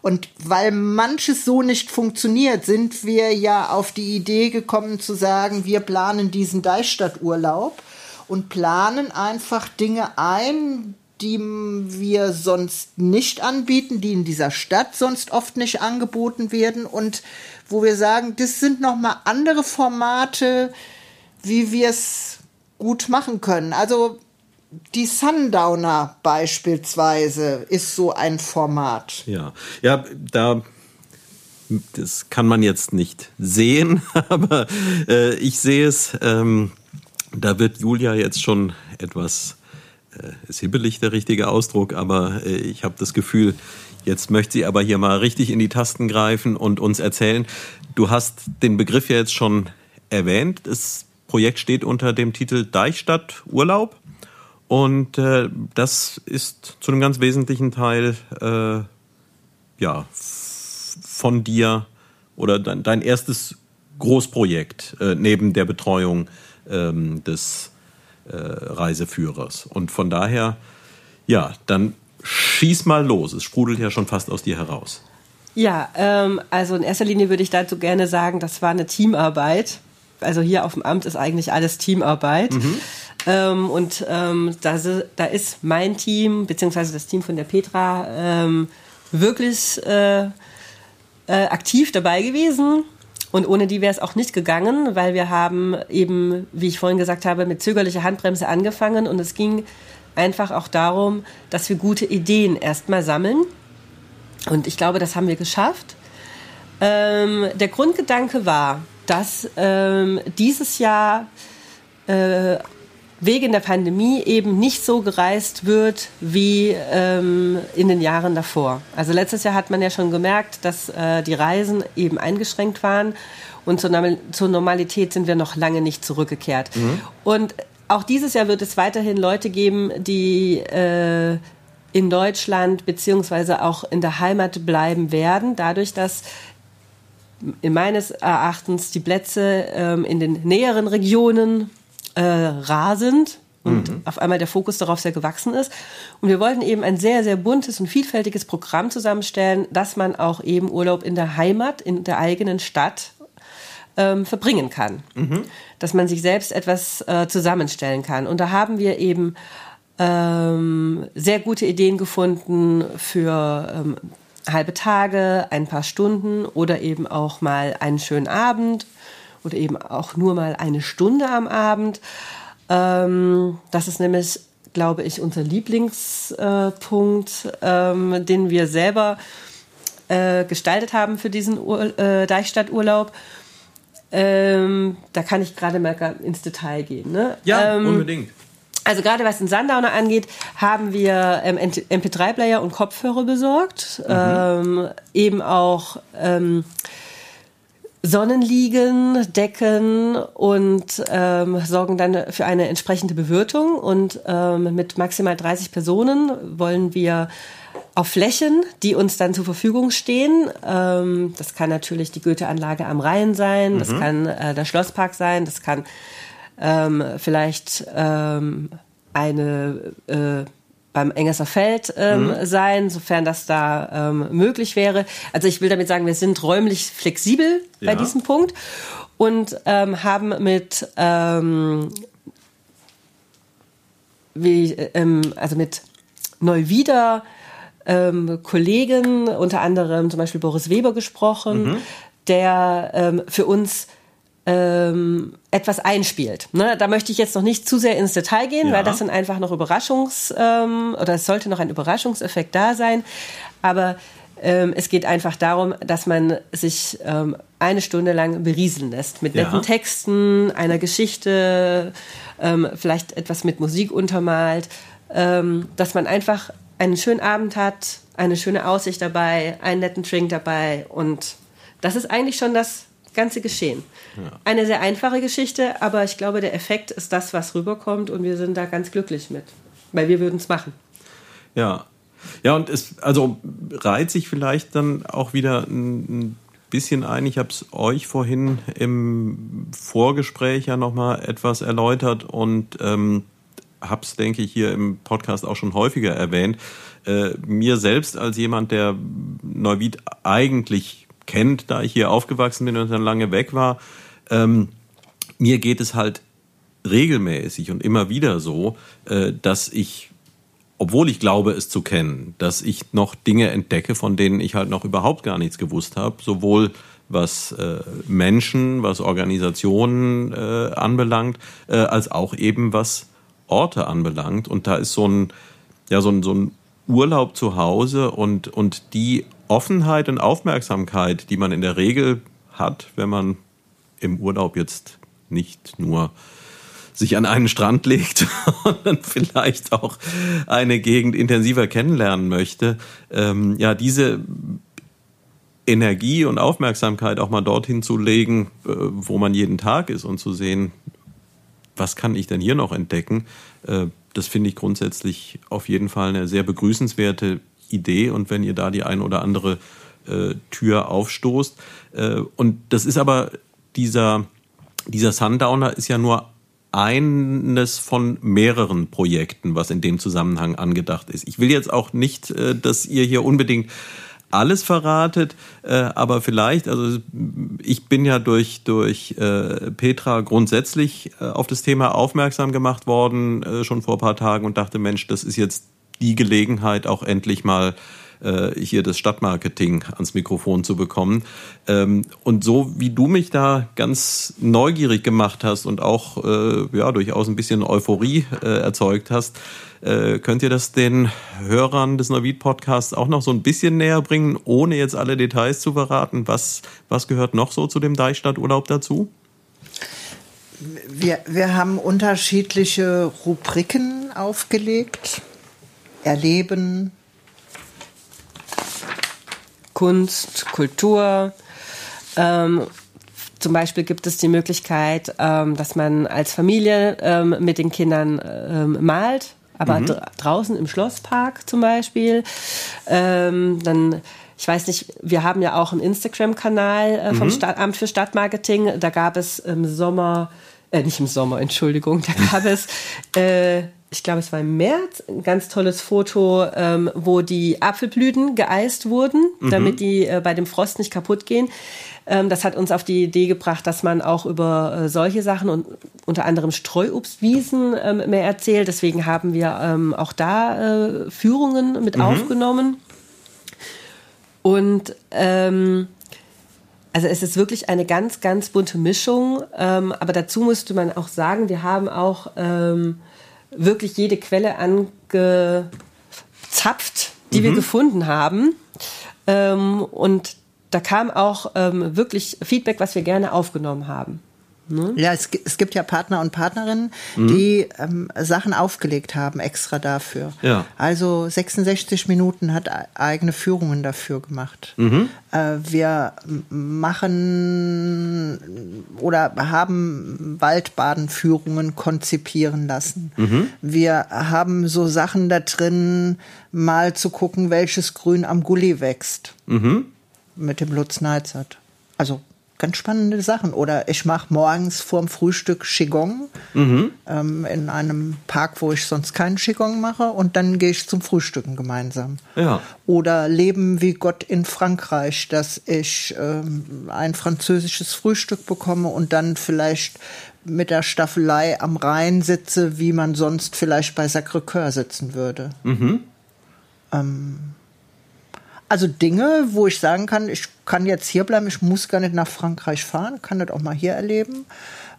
Speaker 3: Und weil manches so nicht funktioniert, sind wir ja auf die Idee gekommen zu sagen, wir planen diesen Deichstadturlaub und planen einfach Dinge ein, die wir sonst nicht anbieten, die in dieser Stadt sonst oft nicht angeboten werden und wo wir sagen, das sind noch mal andere Formate, wie wir es gut machen können. Also die Sundowner beispielsweise ist so ein Format.
Speaker 2: Ja, ja, da das kann man jetzt nicht sehen, [laughs] aber äh, ich sehe es. Ähm, da wird Julia jetzt schon etwas ist hibbelig der richtige Ausdruck, aber äh, ich habe das Gefühl, jetzt möchte sie aber hier mal richtig in die Tasten greifen und uns erzählen. Du hast den Begriff ja jetzt schon erwähnt. Das Projekt steht unter dem Titel Deichstadt Urlaub. Und äh, das ist zu einem ganz wesentlichen Teil äh, ja, von dir oder dein, dein erstes Großprojekt äh, neben der Betreuung ähm, des äh, Reiseführers. Und von daher, ja, dann schieß mal los. Es sprudelt ja schon fast aus dir heraus.
Speaker 4: Ja, ähm, also in erster Linie würde ich dazu gerne sagen, das war eine Teamarbeit. Also hier auf dem Amt ist eigentlich alles Teamarbeit. Mhm. Ähm, und ähm, da, da, ist mein Team, beziehungsweise das Team von der Petra, ähm, wirklich äh, äh, aktiv dabei gewesen. Und ohne die wäre es auch nicht gegangen, weil wir haben eben, wie ich vorhin gesagt habe, mit zögerlicher Handbremse angefangen und es ging einfach auch darum, dass wir gute Ideen erstmal sammeln. Und ich glaube, das haben wir geschafft. Ähm, der Grundgedanke war, dass ähm, dieses Jahr äh, wegen der Pandemie eben nicht so gereist wird wie ähm, in den Jahren davor. Also letztes Jahr hat man ja schon gemerkt, dass äh, die Reisen eben eingeschränkt waren und zur, zur, Normalität sind wir noch lange nicht zurückgekehrt. Mhm. Und auch dieses Jahr wird es weiterhin Leute geben, die äh, in Deutschland beziehungsweise auch in der Heimat bleiben werden, dadurch, dass in meines Erachtens die Plätze ähm, in den näheren Regionen äh, rar sind und mhm. auf einmal der Fokus darauf sehr gewachsen ist. Und wir wollten eben ein sehr, sehr buntes und vielfältiges Programm zusammenstellen, dass man auch eben Urlaub in der Heimat, in der eigenen Stadt ähm, verbringen kann. Mhm. Dass man sich selbst etwas äh, zusammenstellen kann. Und da haben wir eben ähm, sehr gute Ideen gefunden für ähm, halbe Tage, ein paar Stunden oder eben auch mal einen schönen Abend oder eben auch nur mal eine Stunde am Abend. Ähm, das ist nämlich, glaube ich, unser Lieblingspunkt, ähm, den wir selber äh, gestaltet haben für diesen Ur äh, Deichstadturlaub. Ähm, da kann ich gerade mal ins Detail gehen. Ne?
Speaker 2: Ja, ähm, unbedingt.
Speaker 4: Also gerade was den Sundowner angeht, haben wir ähm, MP3-Player und Kopfhörer besorgt. Mhm. Ähm, eben auch ähm, Sonnenliegen, Decken und ähm, sorgen dann für eine entsprechende Bewirtung. Und ähm, mit maximal 30 Personen wollen wir auf Flächen, die uns dann zur Verfügung stehen. Ähm, das kann natürlich die Goethe-Anlage am Rhein sein, mhm. das kann äh, der Schlosspark sein, das kann ähm, vielleicht ähm, eine äh, beim Engesser Feld ähm, mhm. sein, sofern das da ähm, möglich wäre. Also ich will damit sagen, wir sind räumlich flexibel ja. bei diesem Punkt und ähm, haben mit ähm, wie, ähm, also mit Neuwieder ähm, Kollegen, unter anderem zum Beispiel Boris Weber gesprochen, mhm. der für uns ähm, etwas einspielt. Ne? Da möchte ich jetzt noch nicht zu sehr ins Detail gehen, ja. weil das sind einfach noch Überraschungs- ähm, oder es sollte noch ein Überraschungseffekt da sein. Aber ähm, es geht einfach darum, dass man sich ähm, eine Stunde lang berieseln lässt mit netten ja. Texten, einer Geschichte, ähm, vielleicht etwas mit Musik untermalt, ähm, dass man einfach einen schönen Abend hat, eine schöne Aussicht dabei, einen netten Drink dabei und das ist eigentlich schon das ganze Geschehen. Ja. Eine sehr einfache Geschichte, aber ich glaube, der Effekt ist das, was rüberkommt und wir sind da ganz glücklich mit, weil wir würden es machen.
Speaker 2: Ja. Ja, und es also reiht sich vielleicht dann auch wieder ein bisschen ein. Ich habe es euch vorhin im Vorgespräch ja nochmal etwas erläutert und ähm, habe es, denke ich, hier im Podcast auch schon häufiger erwähnt. Äh, mir selbst als jemand, der Neuwied eigentlich kennt, da ich hier aufgewachsen bin und dann lange weg war. Ähm, mir geht es halt regelmäßig und immer wieder so, äh, dass ich, obwohl ich glaube, es zu kennen, dass ich noch Dinge entdecke, von denen ich halt noch überhaupt gar nichts gewusst habe, sowohl was äh, Menschen, was Organisationen äh, anbelangt, äh, als auch eben was Orte anbelangt. Und da ist so ein, ja, so ein, so ein Urlaub zu Hause und, und die Offenheit und Aufmerksamkeit, die man in der Regel hat, wenn man im Urlaub jetzt nicht nur sich an einen Strand [laughs] legt dann vielleicht auch eine Gegend intensiver kennenlernen möchte, ähm, ja, diese Energie und Aufmerksamkeit auch mal dorthin zu legen, äh, wo man jeden Tag ist und zu sehen, was kann ich denn hier noch entdecken, äh, das finde ich grundsätzlich auf jeden Fall eine sehr begrüßenswerte Idee. Und wenn ihr da die ein oder andere äh, Tür aufstoßt. Äh, und das ist aber dieser, dieser Sundowner ist ja nur eines von mehreren Projekten, was in dem Zusammenhang angedacht ist. Ich will jetzt auch nicht, äh, dass ihr hier unbedingt alles verratet, äh, aber vielleicht, also ich bin ja durch, durch äh, Petra grundsätzlich äh, auf das Thema aufmerksam gemacht worden, äh, schon vor ein paar Tagen und dachte, Mensch, das ist jetzt die Gelegenheit, auch endlich mal äh, hier das Stadtmarketing ans Mikrofon zu bekommen. Ähm, und so wie du mich da ganz neugierig gemacht hast und auch äh, ja durchaus ein bisschen Euphorie äh, erzeugt hast, könnt ihr das den Hörern des Neuwied Podcasts auch noch so ein bisschen näher bringen, ohne jetzt alle Details zu verraten? Was, was gehört noch so zu dem Deichstadturlaub dazu?
Speaker 3: Wir, wir haben unterschiedliche Rubriken aufgelegt. Erleben,
Speaker 4: Kunst, Kultur. Ähm, zum Beispiel gibt es die Möglichkeit, ähm, dass man als Familie ähm, mit den Kindern ähm, malt, aber mhm. draußen im Schlosspark zum Beispiel. Ähm, dann ich weiß nicht, wir haben ja auch einen Instagram-Kanal äh, vom mhm. Amt für Stadtmarketing. Da gab es im Sommer, äh, nicht im Sommer, Entschuldigung, da gab [laughs] es äh, ich glaube, es war im März, ein ganz tolles Foto, ähm, wo die Apfelblüten geeist wurden, mhm. damit die äh, bei dem Frost nicht kaputt gehen. Ähm, das hat uns auf die Idee gebracht, dass man auch über äh, solche Sachen und unter anderem Streuobstwiesen ähm, mehr erzählt. Deswegen haben wir ähm, auch da äh, Führungen mit mhm. aufgenommen. Und ähm, also es ist wirklich eine ganz, ganz bunte Mischung. Ähm, aber dazu müsste man auch sagen, wir haben auch ähm, wirklich jede Quelle angezapft, die mhm. wir gefunden haben. Ähm, und da kam auch ähm, wirklich Feedback, was wir gerne aufgenommen haben.
Speaker 3: Ne? Ja, es, es, gibt ja Partner und Partnerinnen, mhm. die ähm, Sachen aufgelegt haben, extra dafür. Ja. Also 66 Minuten hat eigene Führungen dafür gemacht. Mhm. Äh, wir machen oder haben Waldbadenführungen konzipieren lassen. Mhm. Wir haben so Sachen da drin, mal zu gucken, welches Grün am Gully wächst. Mhm. Mit dem Lutz Neizert. Also ganz spannende Sachen. Oder ich mache morgens vorm Frühstück Qigong mhm. ähm, in einem Park, wo ich sonst keinen Qigong mache. Und dann gehe ich zum Frühstücken gemeinsam. Ja. Oder Leben wie Gott in Frankreich, dass ich ähm, ein französisches Frühstück bekomme und dann vielleicht mit der Staffelei am Rhein sitze, wie man sonst vielleicht bei Sacré-Cœur sitzen würde. Mhm. Ähm, also Dinge, wo ich sagen kann, ich kann jetzt hier bleiben, ich muss gar nicht nach Frankreich fahren, kann das auch mal hier erleben.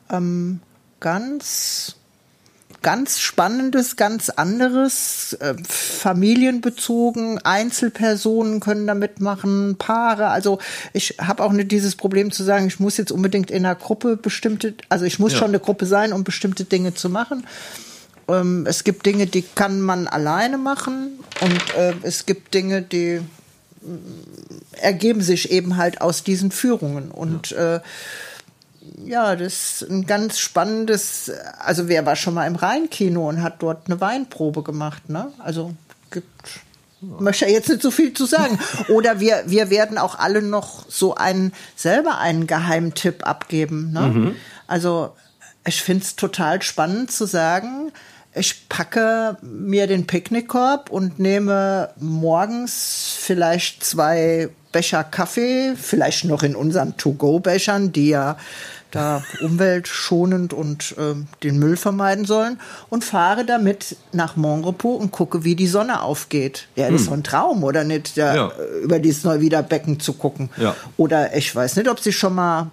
Speaker 3: Ähm, ganz, ganz spannendes, ganz anderes, äh, familienbezogen, Einzelpersonen können da mitmachen, Paare. Also ich habe auch nicht dieses Problem zu sagen, ich muss jetzt unbedingt in einer Gruppe bestimmte, also ich muss ja. schon eine Gruppe sein, um bestimmte Dinge zu machen. Ähm, es gibt Dinge, die kann man alleine machen und äh, es gibt Dinge, die ergeben sich eben halt aus diesen Führungen. Und ja. Äh, ja, das ist ein ganz spannendes, also wer war schon mal im Rheinkino und hat dort eine Weinprobe gemacht, ne? Also gibt ich möchte jetzt nicht so viel zu sagen. [laughs] Oder wir, wir werden auch alle noch so einen, selber einen Geheimtipp abgeben. Ne? Mhm. Also ich finde es total spannend zu sagen, ich packe mir den Picknickkorb und nehme morgens vielleicht zwei Becher Kaffee, vielleicht noch in unseren To-Go-Bechern, die ja da umweltschonend und äh, den Müll vermeiden sollen und fahre damit nach Montrepos und gucke, wie die Sonne aufgeht. Ja, das ist hm. doch ein Traum, oder nicht, da, ja. über dieses Neuwiederbecken zu gucken. Ja. Oder ich weiß nicht, ob Sie schon mal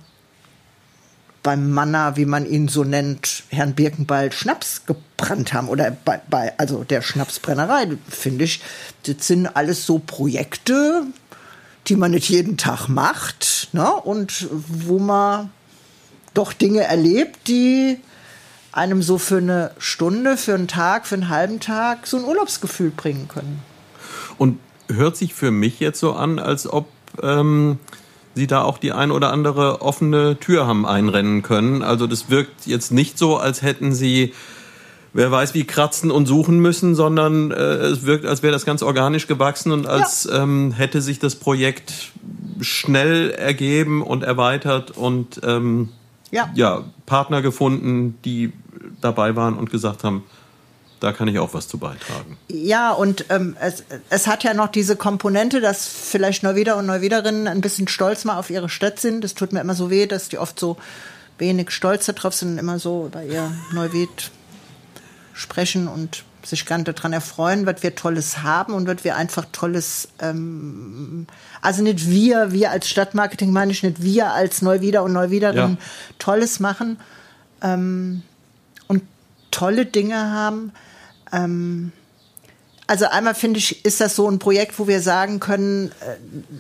Speaker 3: beim Manna, wie man ihn so nennt, Herrn Birkenbald Schnaps gebrannt haben oder bei, bei also der Schnapsbrennerei, finde ich, das sind alles so Projekte, die man nicht jeden Tag macht, ne? Und wo man doch Dinge erlebt, die einem so für eine Stunde, für einen Tag, für einen halben Tag so ein Urlaubsgefühl bringen können.
Speaker 2: Und hört sich für mich jetzt so an, als ob ähm, Sie da auch die ein oder andere offene Tür haben einrennen können. Also das wirkt jetzt nicht so, als hätten Sie wer weiß wie kratzen und suchen müssen, sondern äh, es wirkt, als wäre das ganz organisch gewachsen und als ja. ähm, hätte sich das Projekt schnell ergeben und erweitert und ähm, ja. ja, Partner gefunden, die dabei waren und gesagt haben, da kann ich auch was zu beitragen.
Speaker 3: Ja, und ähm, es, es hat ja noch diese Komponente, dass vielleicht Neuwieder und Neuwiederinnen ein bisschen stolz mal auf ihre Stadt sind. Das tut mir immer so weh, dass die oft so wenig stolz darauf sind und immer so über ihr Neuwied sprechen und sich ganz daran erfreuen, was wir Tolles haben und was wir einfach Tolles, ähm, also nicht wir, wir als Stadtmarketing meine ich nicht wir als Neuwieder und Neuwiederinnen ja. Tolles machen ähm, und tolle Dinge haben. Ähm, also einmal finde ich, ist das so ein Projekt, wo wir sagen können, äh,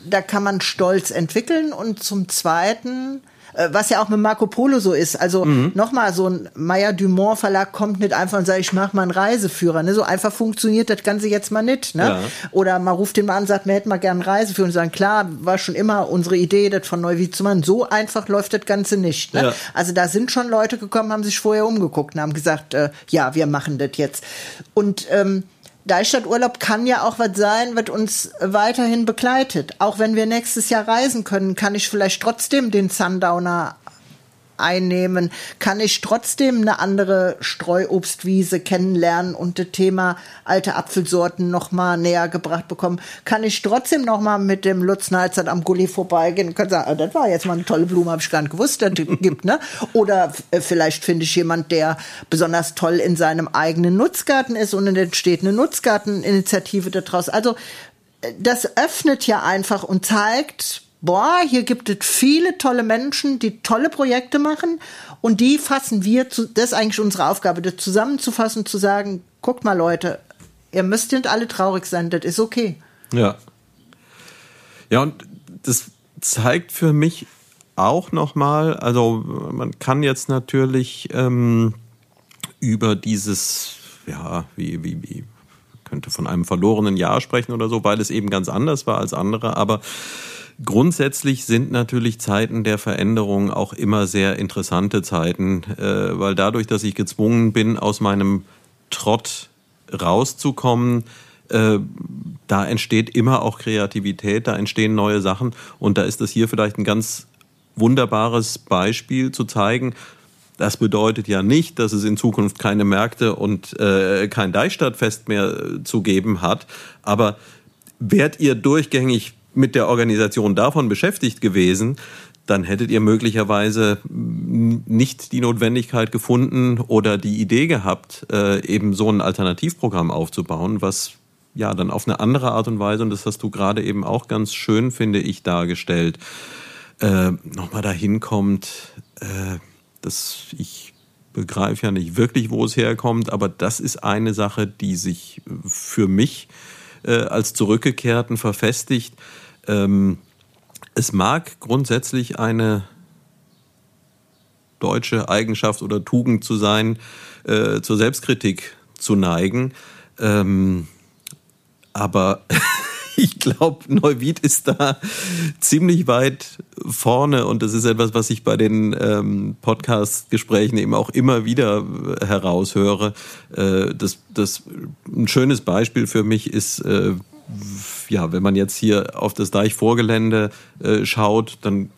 Speaker 3: da kann man Stolz entwickeln. Und zum Zweiten was ja auch mit Marco Polo so ist. Also mhm. nochmal, so ein Meyer Dumont Verlag kommt nicht einfach und sagt, ich mache mal einen Reiseführer. Ne? So einfach funktioniert das Ganze jetzt mal nicht. Ne? Ja. Oder man ruft den mal an und sagt, wir hätten mal gerne einen Reiseführer und sagen, klar, war schon immer unsere Idee, das von Neuwied zu machen. So einfach läuft das Ganze nicht. Ne? Ja. Also da sind schon Leute gekommen, haben sich vorher umgeguckt und haben gesagt, äh, ja, wir machen das jetzt. Und ähm, Deichstadturlaub kann ja auch was sein, was uns weiterhin begleitet. Auch wenn wir nächstes Jahr reisen können, kann ich vielleicht trotzdem den Sundowner einnehmen, kann ich trotzdem eine andere Streuobstwiese kennenlernen und das Thema alte Apfelsorten noch mal näher gebracht bekommen, kann ich trotzdem noch mal mit dem Lutz Neizert am Gully vorbeigehen und kann sagen, oh, das war jetzt mal eine tolle Blume, habe ich gar nicht gewusst, dass es [laughs] gibt, ne? Oder äh, vielleicht finde ich jemand, der besonders toll in seinem eigenen Nutzgarten ist und dann entsteht eine Nutzgarteninitiative daraus. Also äh, das öffnet ja einfach und zeigt, boah, hier gibt es viele tolle Menschen, die tolle Projekte machen und die fassen wir zu, das ist eigentlich unsere Aufgabe, das zusammenzufassen, zu sagen, guckt mal Leute, ihr müsst nicht alle traurig sein, das ist okay.
Speaker 2: Ja. Ja, und das zeigt für mich auch nochmal, also man kann jetzt natürlich ähm, über dieses, ja, wie, wie, wie, könnte von einem verlorenen Jahr sprechen oder so, weil es eben ganz anders war als andere, aber Grundsätzlich sind natürlich Zeiten der Veränderung auch immer sehr interessante Zeiten, äh, weil dadurch, dass ich gezwungen bin, aus meinem Trott rauszukommen, äh, da entsteht immer auch Kreativität, da entstehen neue Sachen und da ist das hier vielleicht ein ganz wunderbares Beispiel zu zeigen. Das bedeutet ja nicht, dass es in Zukunft keine Märkte und äh, kein Deichstadtfest mehr zu geben hat, aber werdet ihr durchgängig mit der Organisation davon beschäftigt gewesen, dann hättet ihr möglicherweise nicht die Notwendigkeit gefunden oder die Idee gehabt, äh, eben so ein Alternativprogramm aufzubauen, was ja dann auf eine andere Art und Weise, und das hast du gerade eben auch ganz schön, finde ich, dargestellt, äh, nochmal dahin kommt, äh, dass ich begreife ja nicht wirklich, wo es herkommt, aber das ist eine Sache, die sich für mich als Zurückgekehrten verfestigt. Ähm, es mag grundsätzlich eine deutsche Eigenschaft oder Tugend zu sein, äh, zur Selbstkritik zu neigen. Ähm, aber [laughs] ich glaube, Neuwied ist da ziemlich weit vorne und das ist etwas, was ich bei den ähm, Podcast-Gesprächen eben auch immer wieder heraushöre. Äh, das, das ein schönes Beispiel für mich ist, äh, ja, wenn man jetzt hier auf das Deichvorgelände äh, schaut, dann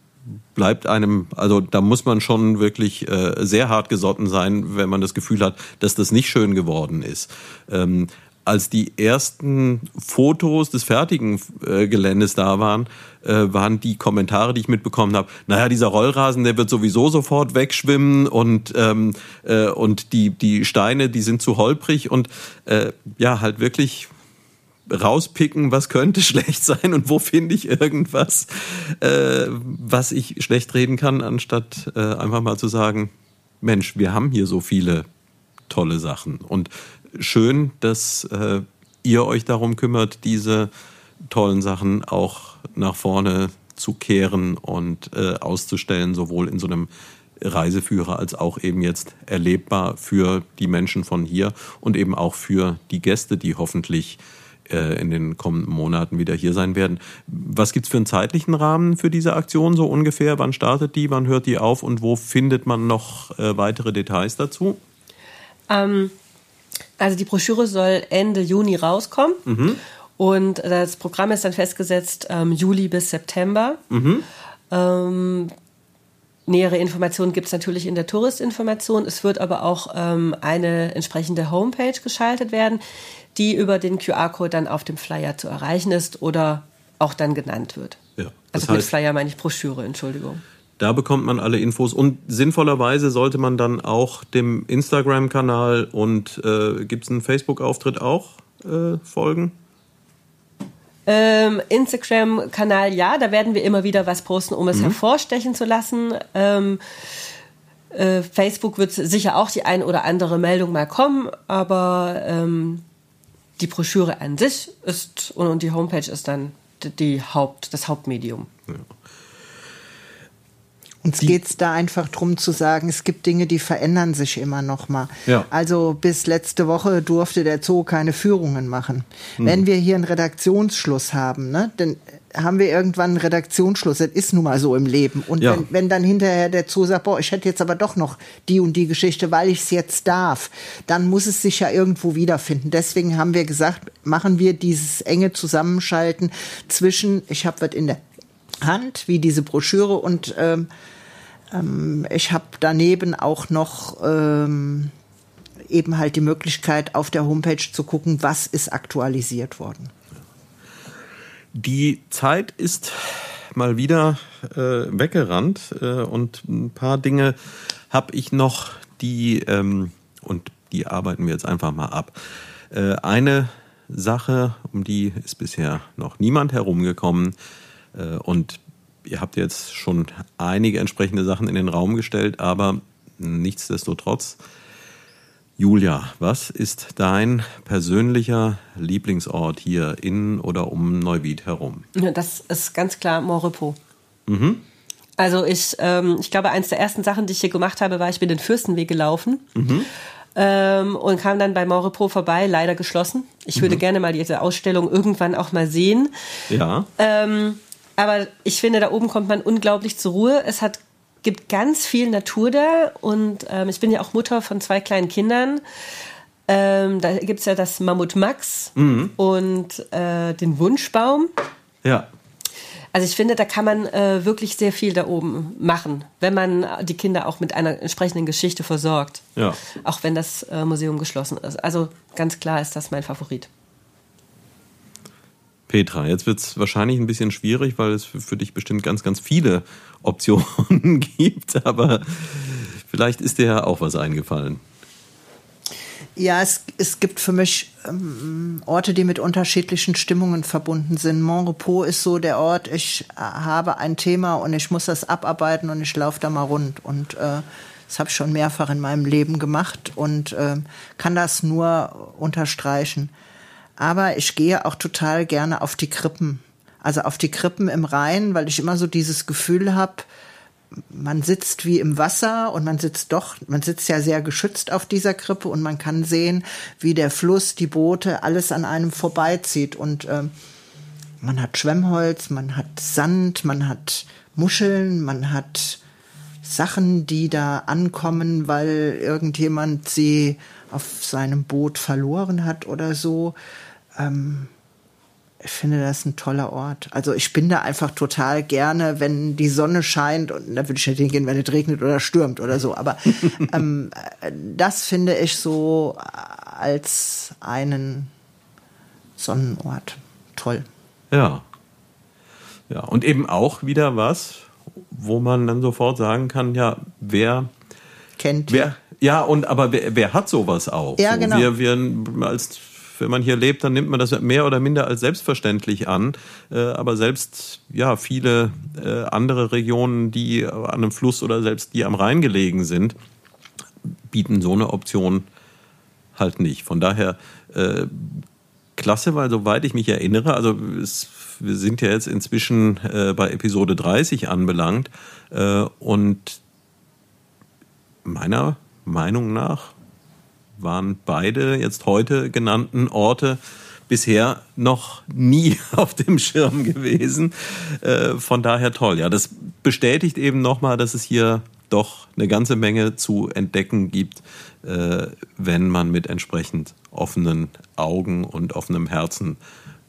Speaker 2: bleibt einem, also da muss man schon wirklich äh, sehr hart gesotten sein, wenn man das Gefühl hat, dass das nicht schön geworden ist. Ähm, als die ersten Fotos des fertigen äh, Geländes da waren, äh, waren die Kommentare, die ich mitbekommen habe, naja, dieser Rollrasen, der wird sowieso sofort wegschwimmen und, ähm, äh, und die, die Steine, die sind zu holprig und äh, ja, halt wirklich rauspicken, was könnte [laughs] schlecht sein und wo finde ich irgendwas, äh, was ich schlecht reden kann, anstatt äh, einfach mal zu sagen, Mensch, wir haben hier so viele tolle Sachen. Und schön, dass äh, ihr euch darum kümmert, diese tollen Sachen auch nach vorne zu kehren und äh, auszustellen, sowohl in so einem Reiseführer als auch eben jetzt erlebbar für die Menschen von hier und eben auch für die Gäste, die hoffentlich äh, in den kommenden Monaten wieder hier sein werden. Was gibt es für einen zeitlichen Rahmen für diese Aktion so ungefähr? Wann startet die? Wann hört die auf? Und wo findet man noch äh, weitere Details dazu?
Speaker 4: Ähm, also die Broschüre soll Ende Juni rauskommen. Mhm. Und das Programm ist dann festgesetzt ähm, Juli bis September. Mhm. Ähm, nähere Informationen gibt es natürlich in der Touristinformation. Es wird aber auch ähm, eine entsprechende Homepage geschaltet werden, die über den QR-Code dann auf dem Flyer zu erreichen ist oder auch dann genannt wird. Ja, also mit Flyer meine ich Broschüre, Entschuldigung.
Speaker 2: Da bekommt man alle Infos und sinnvollerweise sollte man dann auch dem Instagram-Kanal und äh, gibt es einen Facebook-Auftritt auch äh, folgen?
Speaker 4: Ähm, Instagram-Kanal, ja, da werden wir immer wieder was posten, um es mhm. hervorstechen zu lassen. Ähm, äh, Facebook wird sicher auch die ein oder andere Meldung mal kommen, aber ähm, die Broschüre an sich ist und die Homepage ist dann die Haupt, das Hauptmedium. Ja.
Speaker 3: Uns geht es da einfach darum zu sagen, es gibt Dinge, die verändern sich immer noch mal. Ja. Also bis letzte Woche durfte der Zoo keine Führungen machen. Mhm. Wenn wir hier einen Redaktionsschluss haben, ne, dann haben wir irgendwann einen Redaktionsschluss. Das ist nun mal so im Leben. Und ja. wenn, wenn dann hinterher der Zoo sagt, boah, ich hätte jetzt aber doch noch die und die Geschichte, weil ich es jetzt darf, dann muss es sich ja irgendwo wiederfinden. Deswegen haben wir gesagt, machen wir dieses enge Zusammenschalten zwischen, ich habe was in der Hand, wie diese Broschüre und ähm, ähm, ich habe daneben auch noch ähm, eben halt die Möglichkeit, auf der Homepage zu gucken, was ist aktualisiert worden.
Speaker 2: Die Zeit ist mal wieder äh, weggerannt äh, und ein paar Dinge habe ich noch, die ähm, und die arbeiten wir jetzt einfach mal ab. Äh, eine Sache, um die ist bisher noch niemand herumgekommen äh, und ihr habt jetzt schon einige entsprechende Sachen in den Raum gestellt, aber nichtsdestotrotz, Julia, was ist dein persönlicher Lieblingsort hier in oder um Neuwied herum?
Speaker 4: Das ist ganz klar Montrepo. Mhm. Also ich, ähm, ich glaube, eines der ersten Sachen, die ich hier gemacht habe, war, ich bin den Fürstenweg gelaufen. Mhm. Ähm, und kam dann bei Maurepro vorbei, leider geschlossen. Ich würde mhm. gerne mal diese Ausstellung irgendwann auch mal sehen. Ja. Ähm, aber ich finde, da oben kommt man unglaublich zur Ruhe. Es hat, gibt ganz viel Natur da und ähm, ich bin ja auch Mutter von zwei kleinen Kindern. Ähm, da gibt es ja das Mammut Max mhm. und äh, den Wunschbaum. Ja. Also ich finde, da kann man äh, wirklich sehr viel da oben machen, wenn man die Kinder auch mit einer entsprechenden Geschichte versorgt. Ja. Auch wenn das äh, Museum geschlossen ist. Also ganz klar ist das mein Favorit.
Speaker 2: Petra, jetzt wird es wahrscheinlich ein bisschen schwierig, weil es für, für, dich bestimmt ganz, ganz viele [laughs] Optionen [laughs] gibt, aber vielleicht ist dir ja auch was eingefallen.
Speaker 3: Ja, es, es gibt für mich ähm, Orte, die mit unterschiedlichen Stimmungen verbunden sind. Montrepos ist so der Ort, ich äh, habe ein Thema und ich muss das abarbeiten und ich laufe da mal rund. Und äh, das habe ich schon mehrfach in meinem Leben gemacht und äh, kann das nur unterstreichen. Aber ich gehe auch total gerne auf die Krippen. Also auf die Krippen im Rhein, weil ich immer so dieses Gefühl habe, man sitzt wie im Wasser und man sitzt doch, man sitzt ja sehr geschützt auf dieser Krippe und man kann sehen, wie der Fluss, die Boote, alles an einem vorbeizieht. Und äh, man hat Schwemmholz, man hat Sand, man hat Muscheln, man hat Sachen, die da ankommen, weil irgendjemand sie auf seinem Boot verloren hat oder so. Ähm, ich finde das ein toller Ort. Also ich bin da einfach total gerne, wenn die Sonne scheint und da würde ich nicht hingehen, wenn es regnet oder stürmt oder so. Aber [laughs] ähm, das finde ich so als einen Sonnenort toll.
Speaker 2: Ja. Ja, und eben auch wieder was, wo man dann sofort sagen kann, ja, wer
Speaker 3: kennt
Speaker 2: wer ja und aber wer, wer hat sowas auch?
Speaker 3: Ja, genau.
Speaker 2: Wir, wir als wenn man hier lebt, dann nimmt man das mehr oder minder als selbstverständlich an. Äh, aber selbst ja viele äh, andere Regionen, die an einem Fluss oder selbst die am Rhein gelegen sind, bieten so eine Option halt nicht. Von daher äh, klasse, weil soweit ich mich erinnere, also es, wir sind ja jetzt inzwischen bei Episode 30 anbelangt und meiner Meinung nach waren beide jetzt heute genannten Orte bisher noch nie [laughs] auf dem Schirm gewesen. Äh, von daher toll. Ja, das bestätigt eben nochmal, dass es hier doch eine ganze Menge zu entdecken gibt, äh, wenn man mit entsprechend offenen Augen und offenem Herzen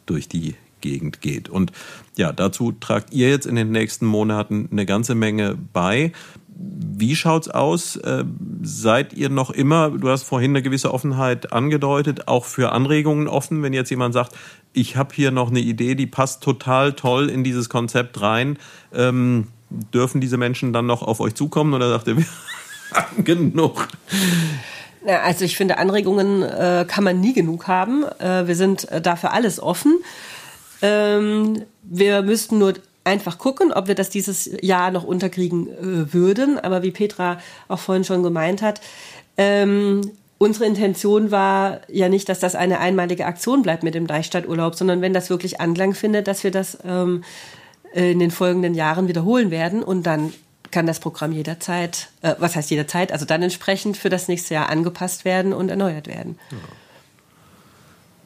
Speaker 2: durch die Gegend geht. Und ja, dazu tragt ihr jetzt in den nächsten Monaten eine ganze Menge bei. Wie schaut's aus? Äh, seid ihr noch immer, du hast vorhin eine gewisse Offenheit angedeutet, auch für Anregungen offen, wenn jetzt jemand sagt, ich habe hier noch eine Idee, die passt total toll in dieses Konzept rein. Ähm, dürfen diese Menschen dann noch auf euch zukommen oder sagt ihr, [laughs] wir haben genug?
Speaker 4: Ja, also ich finde, Anregungen äh, kann man nie genug haben. Äh, wir sind äh, dafür alles offen. Ähm, wir müssten nur einfach gucken, ob wir das dieses Jahr noch unterkriegen äh, würden. Aber wie Petra auch vorhin schon gemeint hat, ähm, unsere Intention war ja nicht, dass das eine einmalige Aktion bleibt mit dem Deichstadturlaub, sondern wenn das wirklich Anklang findet, dass wir das ähm, in den folgenden Jahren wiederholen werden und dann kann das Programm jederzeit, äh, was heißt jederzeit, also dann entsprechend für das nächste Jahr angepasst werden und erneuert werden.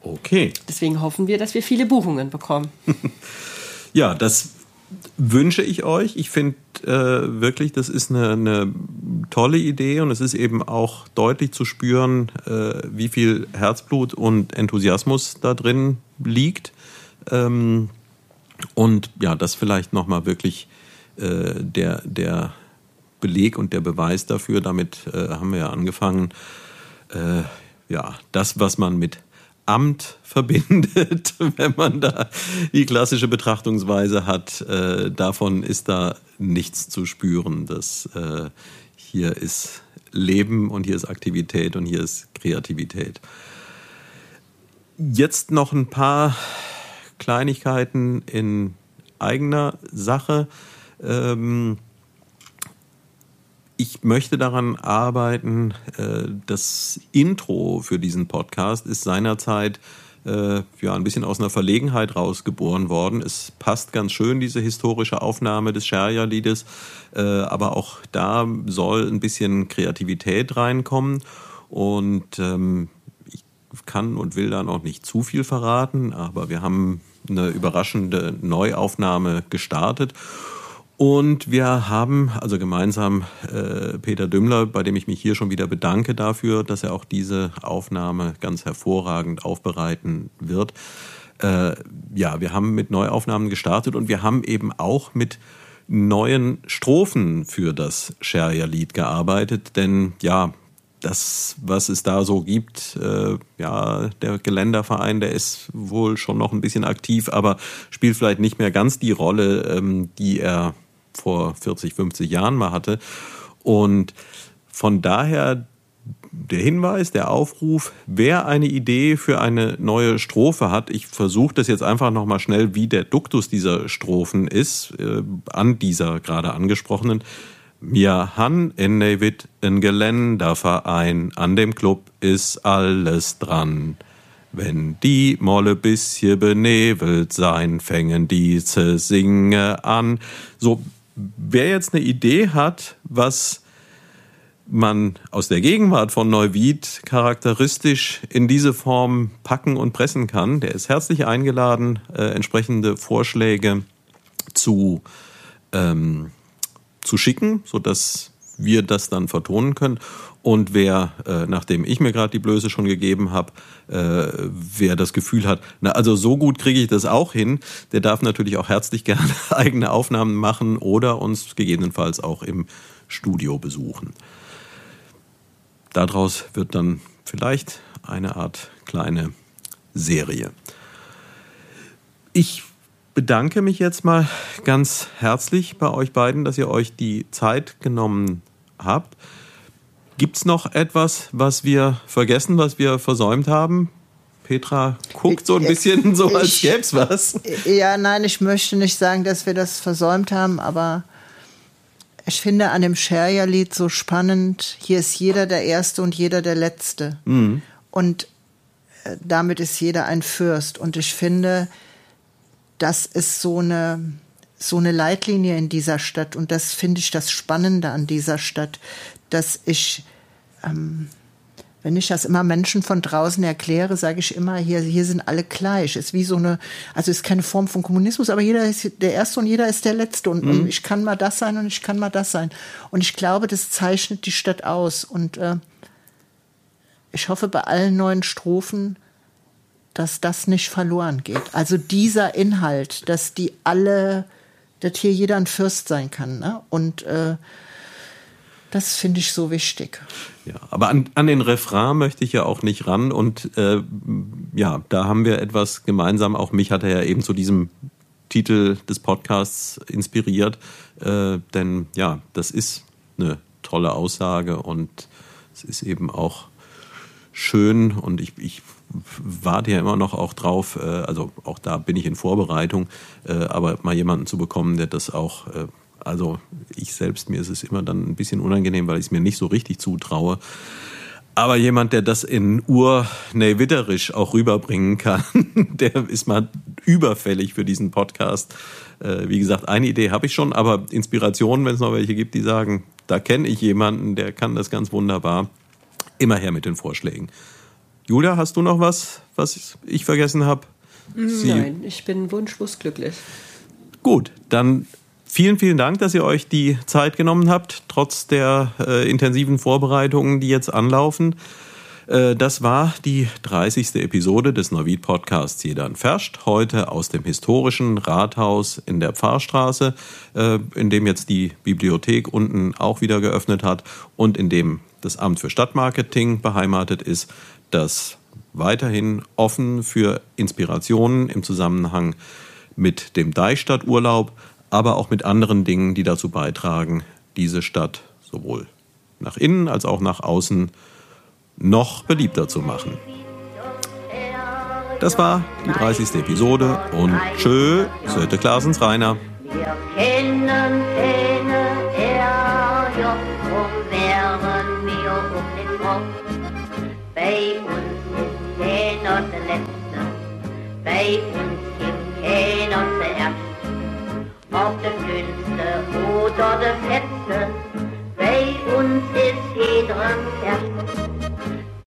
Speaker 2: Okay.
Speaker 4: Deswegen hoffen wir, dass wir viele Buchungen bekommen. [laughs]
Speaker 2: ja, das wünsche ich euch. Ich finde äh, wirklich, das ist eine, eine, tolle Idee und es ist eben auch deutlich zu spüren, äh, wie viel Herzblut und Enthusiasmus da drin liegt. Ähm, und ja, das vielleicht nochmal wirklich äh, der, der Beleg und der Beweis dafür. Damit äh, haben wir ja angefangen. Äh, ja, das, was man mit Amt verbindet, [laughs] wenn man da die klassische Betrachtungsweise hat. Äh, davon ist da nichts zu spüren. Das äh, hier ist Leben und hier ist Aktivität und hier ist Kreativität. Jetzt noch ein paar Kleinigkeiten in eigener Sache. Ähm, ich möchte daran arbeiten, äh, das Intro für diesen Podcast ist seinerzeit äh, ja, ein bisschen aus einer Verlegenheit rausgeboren worden. Es passt ganz schön, diese historische Aufnahme des Scherja-Liedes, äh, aber auch da soll ein bisschen Kreativität reinkommen. Und ähm, ich kann und will da noch nicht zu viel verraten, aber wir haben eine überraschende Neuaufnahme gestartet. Und wir haben also gemeinsam äh, Peter Dümmler, bei dem ich mich hier schon wieder bedanke dafür, dass er auch diese Aufnahme ganz hervorragend aufbereiten wird. Äh, ja, wir haben mit Neuaufnahmen gestartet und wir haben eben auch mit neuen Strophen für das Scherja-Lied gearbeitet, denn ja, das, was es da so gibt, äh, ja, der Geländerverein, der ist wohl schon noch ein bisschen aktiv, aber spielt vielleicht nicht mehr ganz die Rolle, ähm, die er vor 40, 50 Jahren mal hatte. Und von daher der Hinweis, der Aufruf, wer eine Idee für eine neue Strophe hat, ich versuche das jetzt einfach nochmal schnell, wie der Duktus dieser Strophen ist, äh, an dieser gerade angesprochenen. Wir han in David ein Geländerverein, an dem Club ist alles dran. Wenn die Molle bisschen benebelt sein, fängen diese Singe an. So, wer jetzt eine Idee hat, was man aus der Gegenwart von Neuwied charakteristisch in diese Form packen und pressen kann, der ist herzlich eingeladen, äh, entsprechende Vorschläge zu, ähm, zu schicken, sodass wir das dann vertonen können. Und wer, äh, nachdem ich mir gerade die Blöße schon gegeben habe, äh, wer das Gefühl hat, na also so gut kriege ich das auch hin, der darf natürlich auch herzlich [laughs] gerne eigene Aufnahmen machen oder uns gegebenenfalls auch im Studio besuchen. Daraus wird dann vielleicht eine Art kleine Serie. Ich bedanke mich jetzt mal ganz herzlich bei euch beiden, dass ihr euch die Zeit genommen habt. Gibt es noch etwas, was wir vergessen, was wir versäumt haben? Petra guckt so ein bisschen so, als gäbe es was.
Speaker 3: Ja, nein, ich möchte nicht sagen, dass wir das versäumt haben, aber ich finde an dem Scherja-Lied so spannend, hier ist jeder der Erste und jeder der Letzte. Mhm. Und äh, damit ist jeder ein Fürst. Und ich finde, das ist so eine, so eine Leitlinie in dieser Stadt. Und das finde ich das Spannende an dieser Stadt dass ich, ähm, wenn ich das immer Menschen von draußen erkläre, sage ich immer, hier, hier sind alle gleich. Ist wie so eine, also ist keine Form von Kommunismus, aber jeder ist der Erste und jeder ist der Letzte. Und, mhm. und ich kann mal das sein und ich kann mal das sein. Und ich glaube, das zeichnet die Stadt aus. Und äh, ich hoffe bei allen neuen Strophen, dass das nicht verloren geht. Also dieser Inhalt, dass die alle, dass hier jeder ein Fürst sein kann. Ne? Und äh, das finde ich so wichtig.
Speaker 2: Ja, aber an, an den Refrain möchte ich ja auch nicht ran. Und äh, ja, da haben wir etwas gemeinsam. Auch mich hat er ja eben zu diesem Titel des Podcasts inspiriert. Äh, denn ja, das ist eine tolle Aussage und es ist eben auch schön und ich, ich warte ja immer noch auch drauf, äh, also auch da bin ich in Vorbereitung, äh, aber mal jemanden zu bekommen, der das auch, äh, also ich selbst, mir ist es immer dann ein bisschen unangenehm, weil ich es mir nicht so richtig zutraue. Aber jemand, der das in Ur-Neiwitterisch auch rüberbringen kann, [laughs] der ist mal überfällig für diesen Podcast. Wie gesagt, eine Idee habe ich schon, aber Inspirationen, wenn es noch welche gibt, die sagen, da kenne ich jemanden, der kann das ganz wunderbar. Immer her mit den Vorschlägen. Julia, hast du noch was, was ich vergessen habe?
Speaker 4: Nein, ich bin wunschlos glücklich.
Speaker 2: Gut, dann vielen, vielen Dank, dass ihr euch die Zeit genommen habt, trotz der äh, intensiven Vorbereitungen, die jetzt anlaufen. Äh, das war die 30. Episode des Neuwied Podcasts Jedern Ferscht. Heute aus dem historischen Rathaus in der Pfarrstraße, äh, in dem jetzt die Bibliothek unten auch wieder geöffnet hat und in dem das Amt für Stadtmarketing beheimatet ist das weiterhin offen für Inspirationen im Zusammenhang mit dem Deichstadturlaub, aber auch mit anderen Dingen, die dazu beitragen, diese Stadt sowohl nach innen als auch nach außen noch beliebter zu machen. Das war die 30. Episode und tschö, Söte Klasens Rainer. Wir kennen keine Ärger, drum wären wir um den Kopf. Bei uns ist keiner der Letzte, bei uns Ob der Dünnste oder der Fetzte, bei uns ist jeder erst.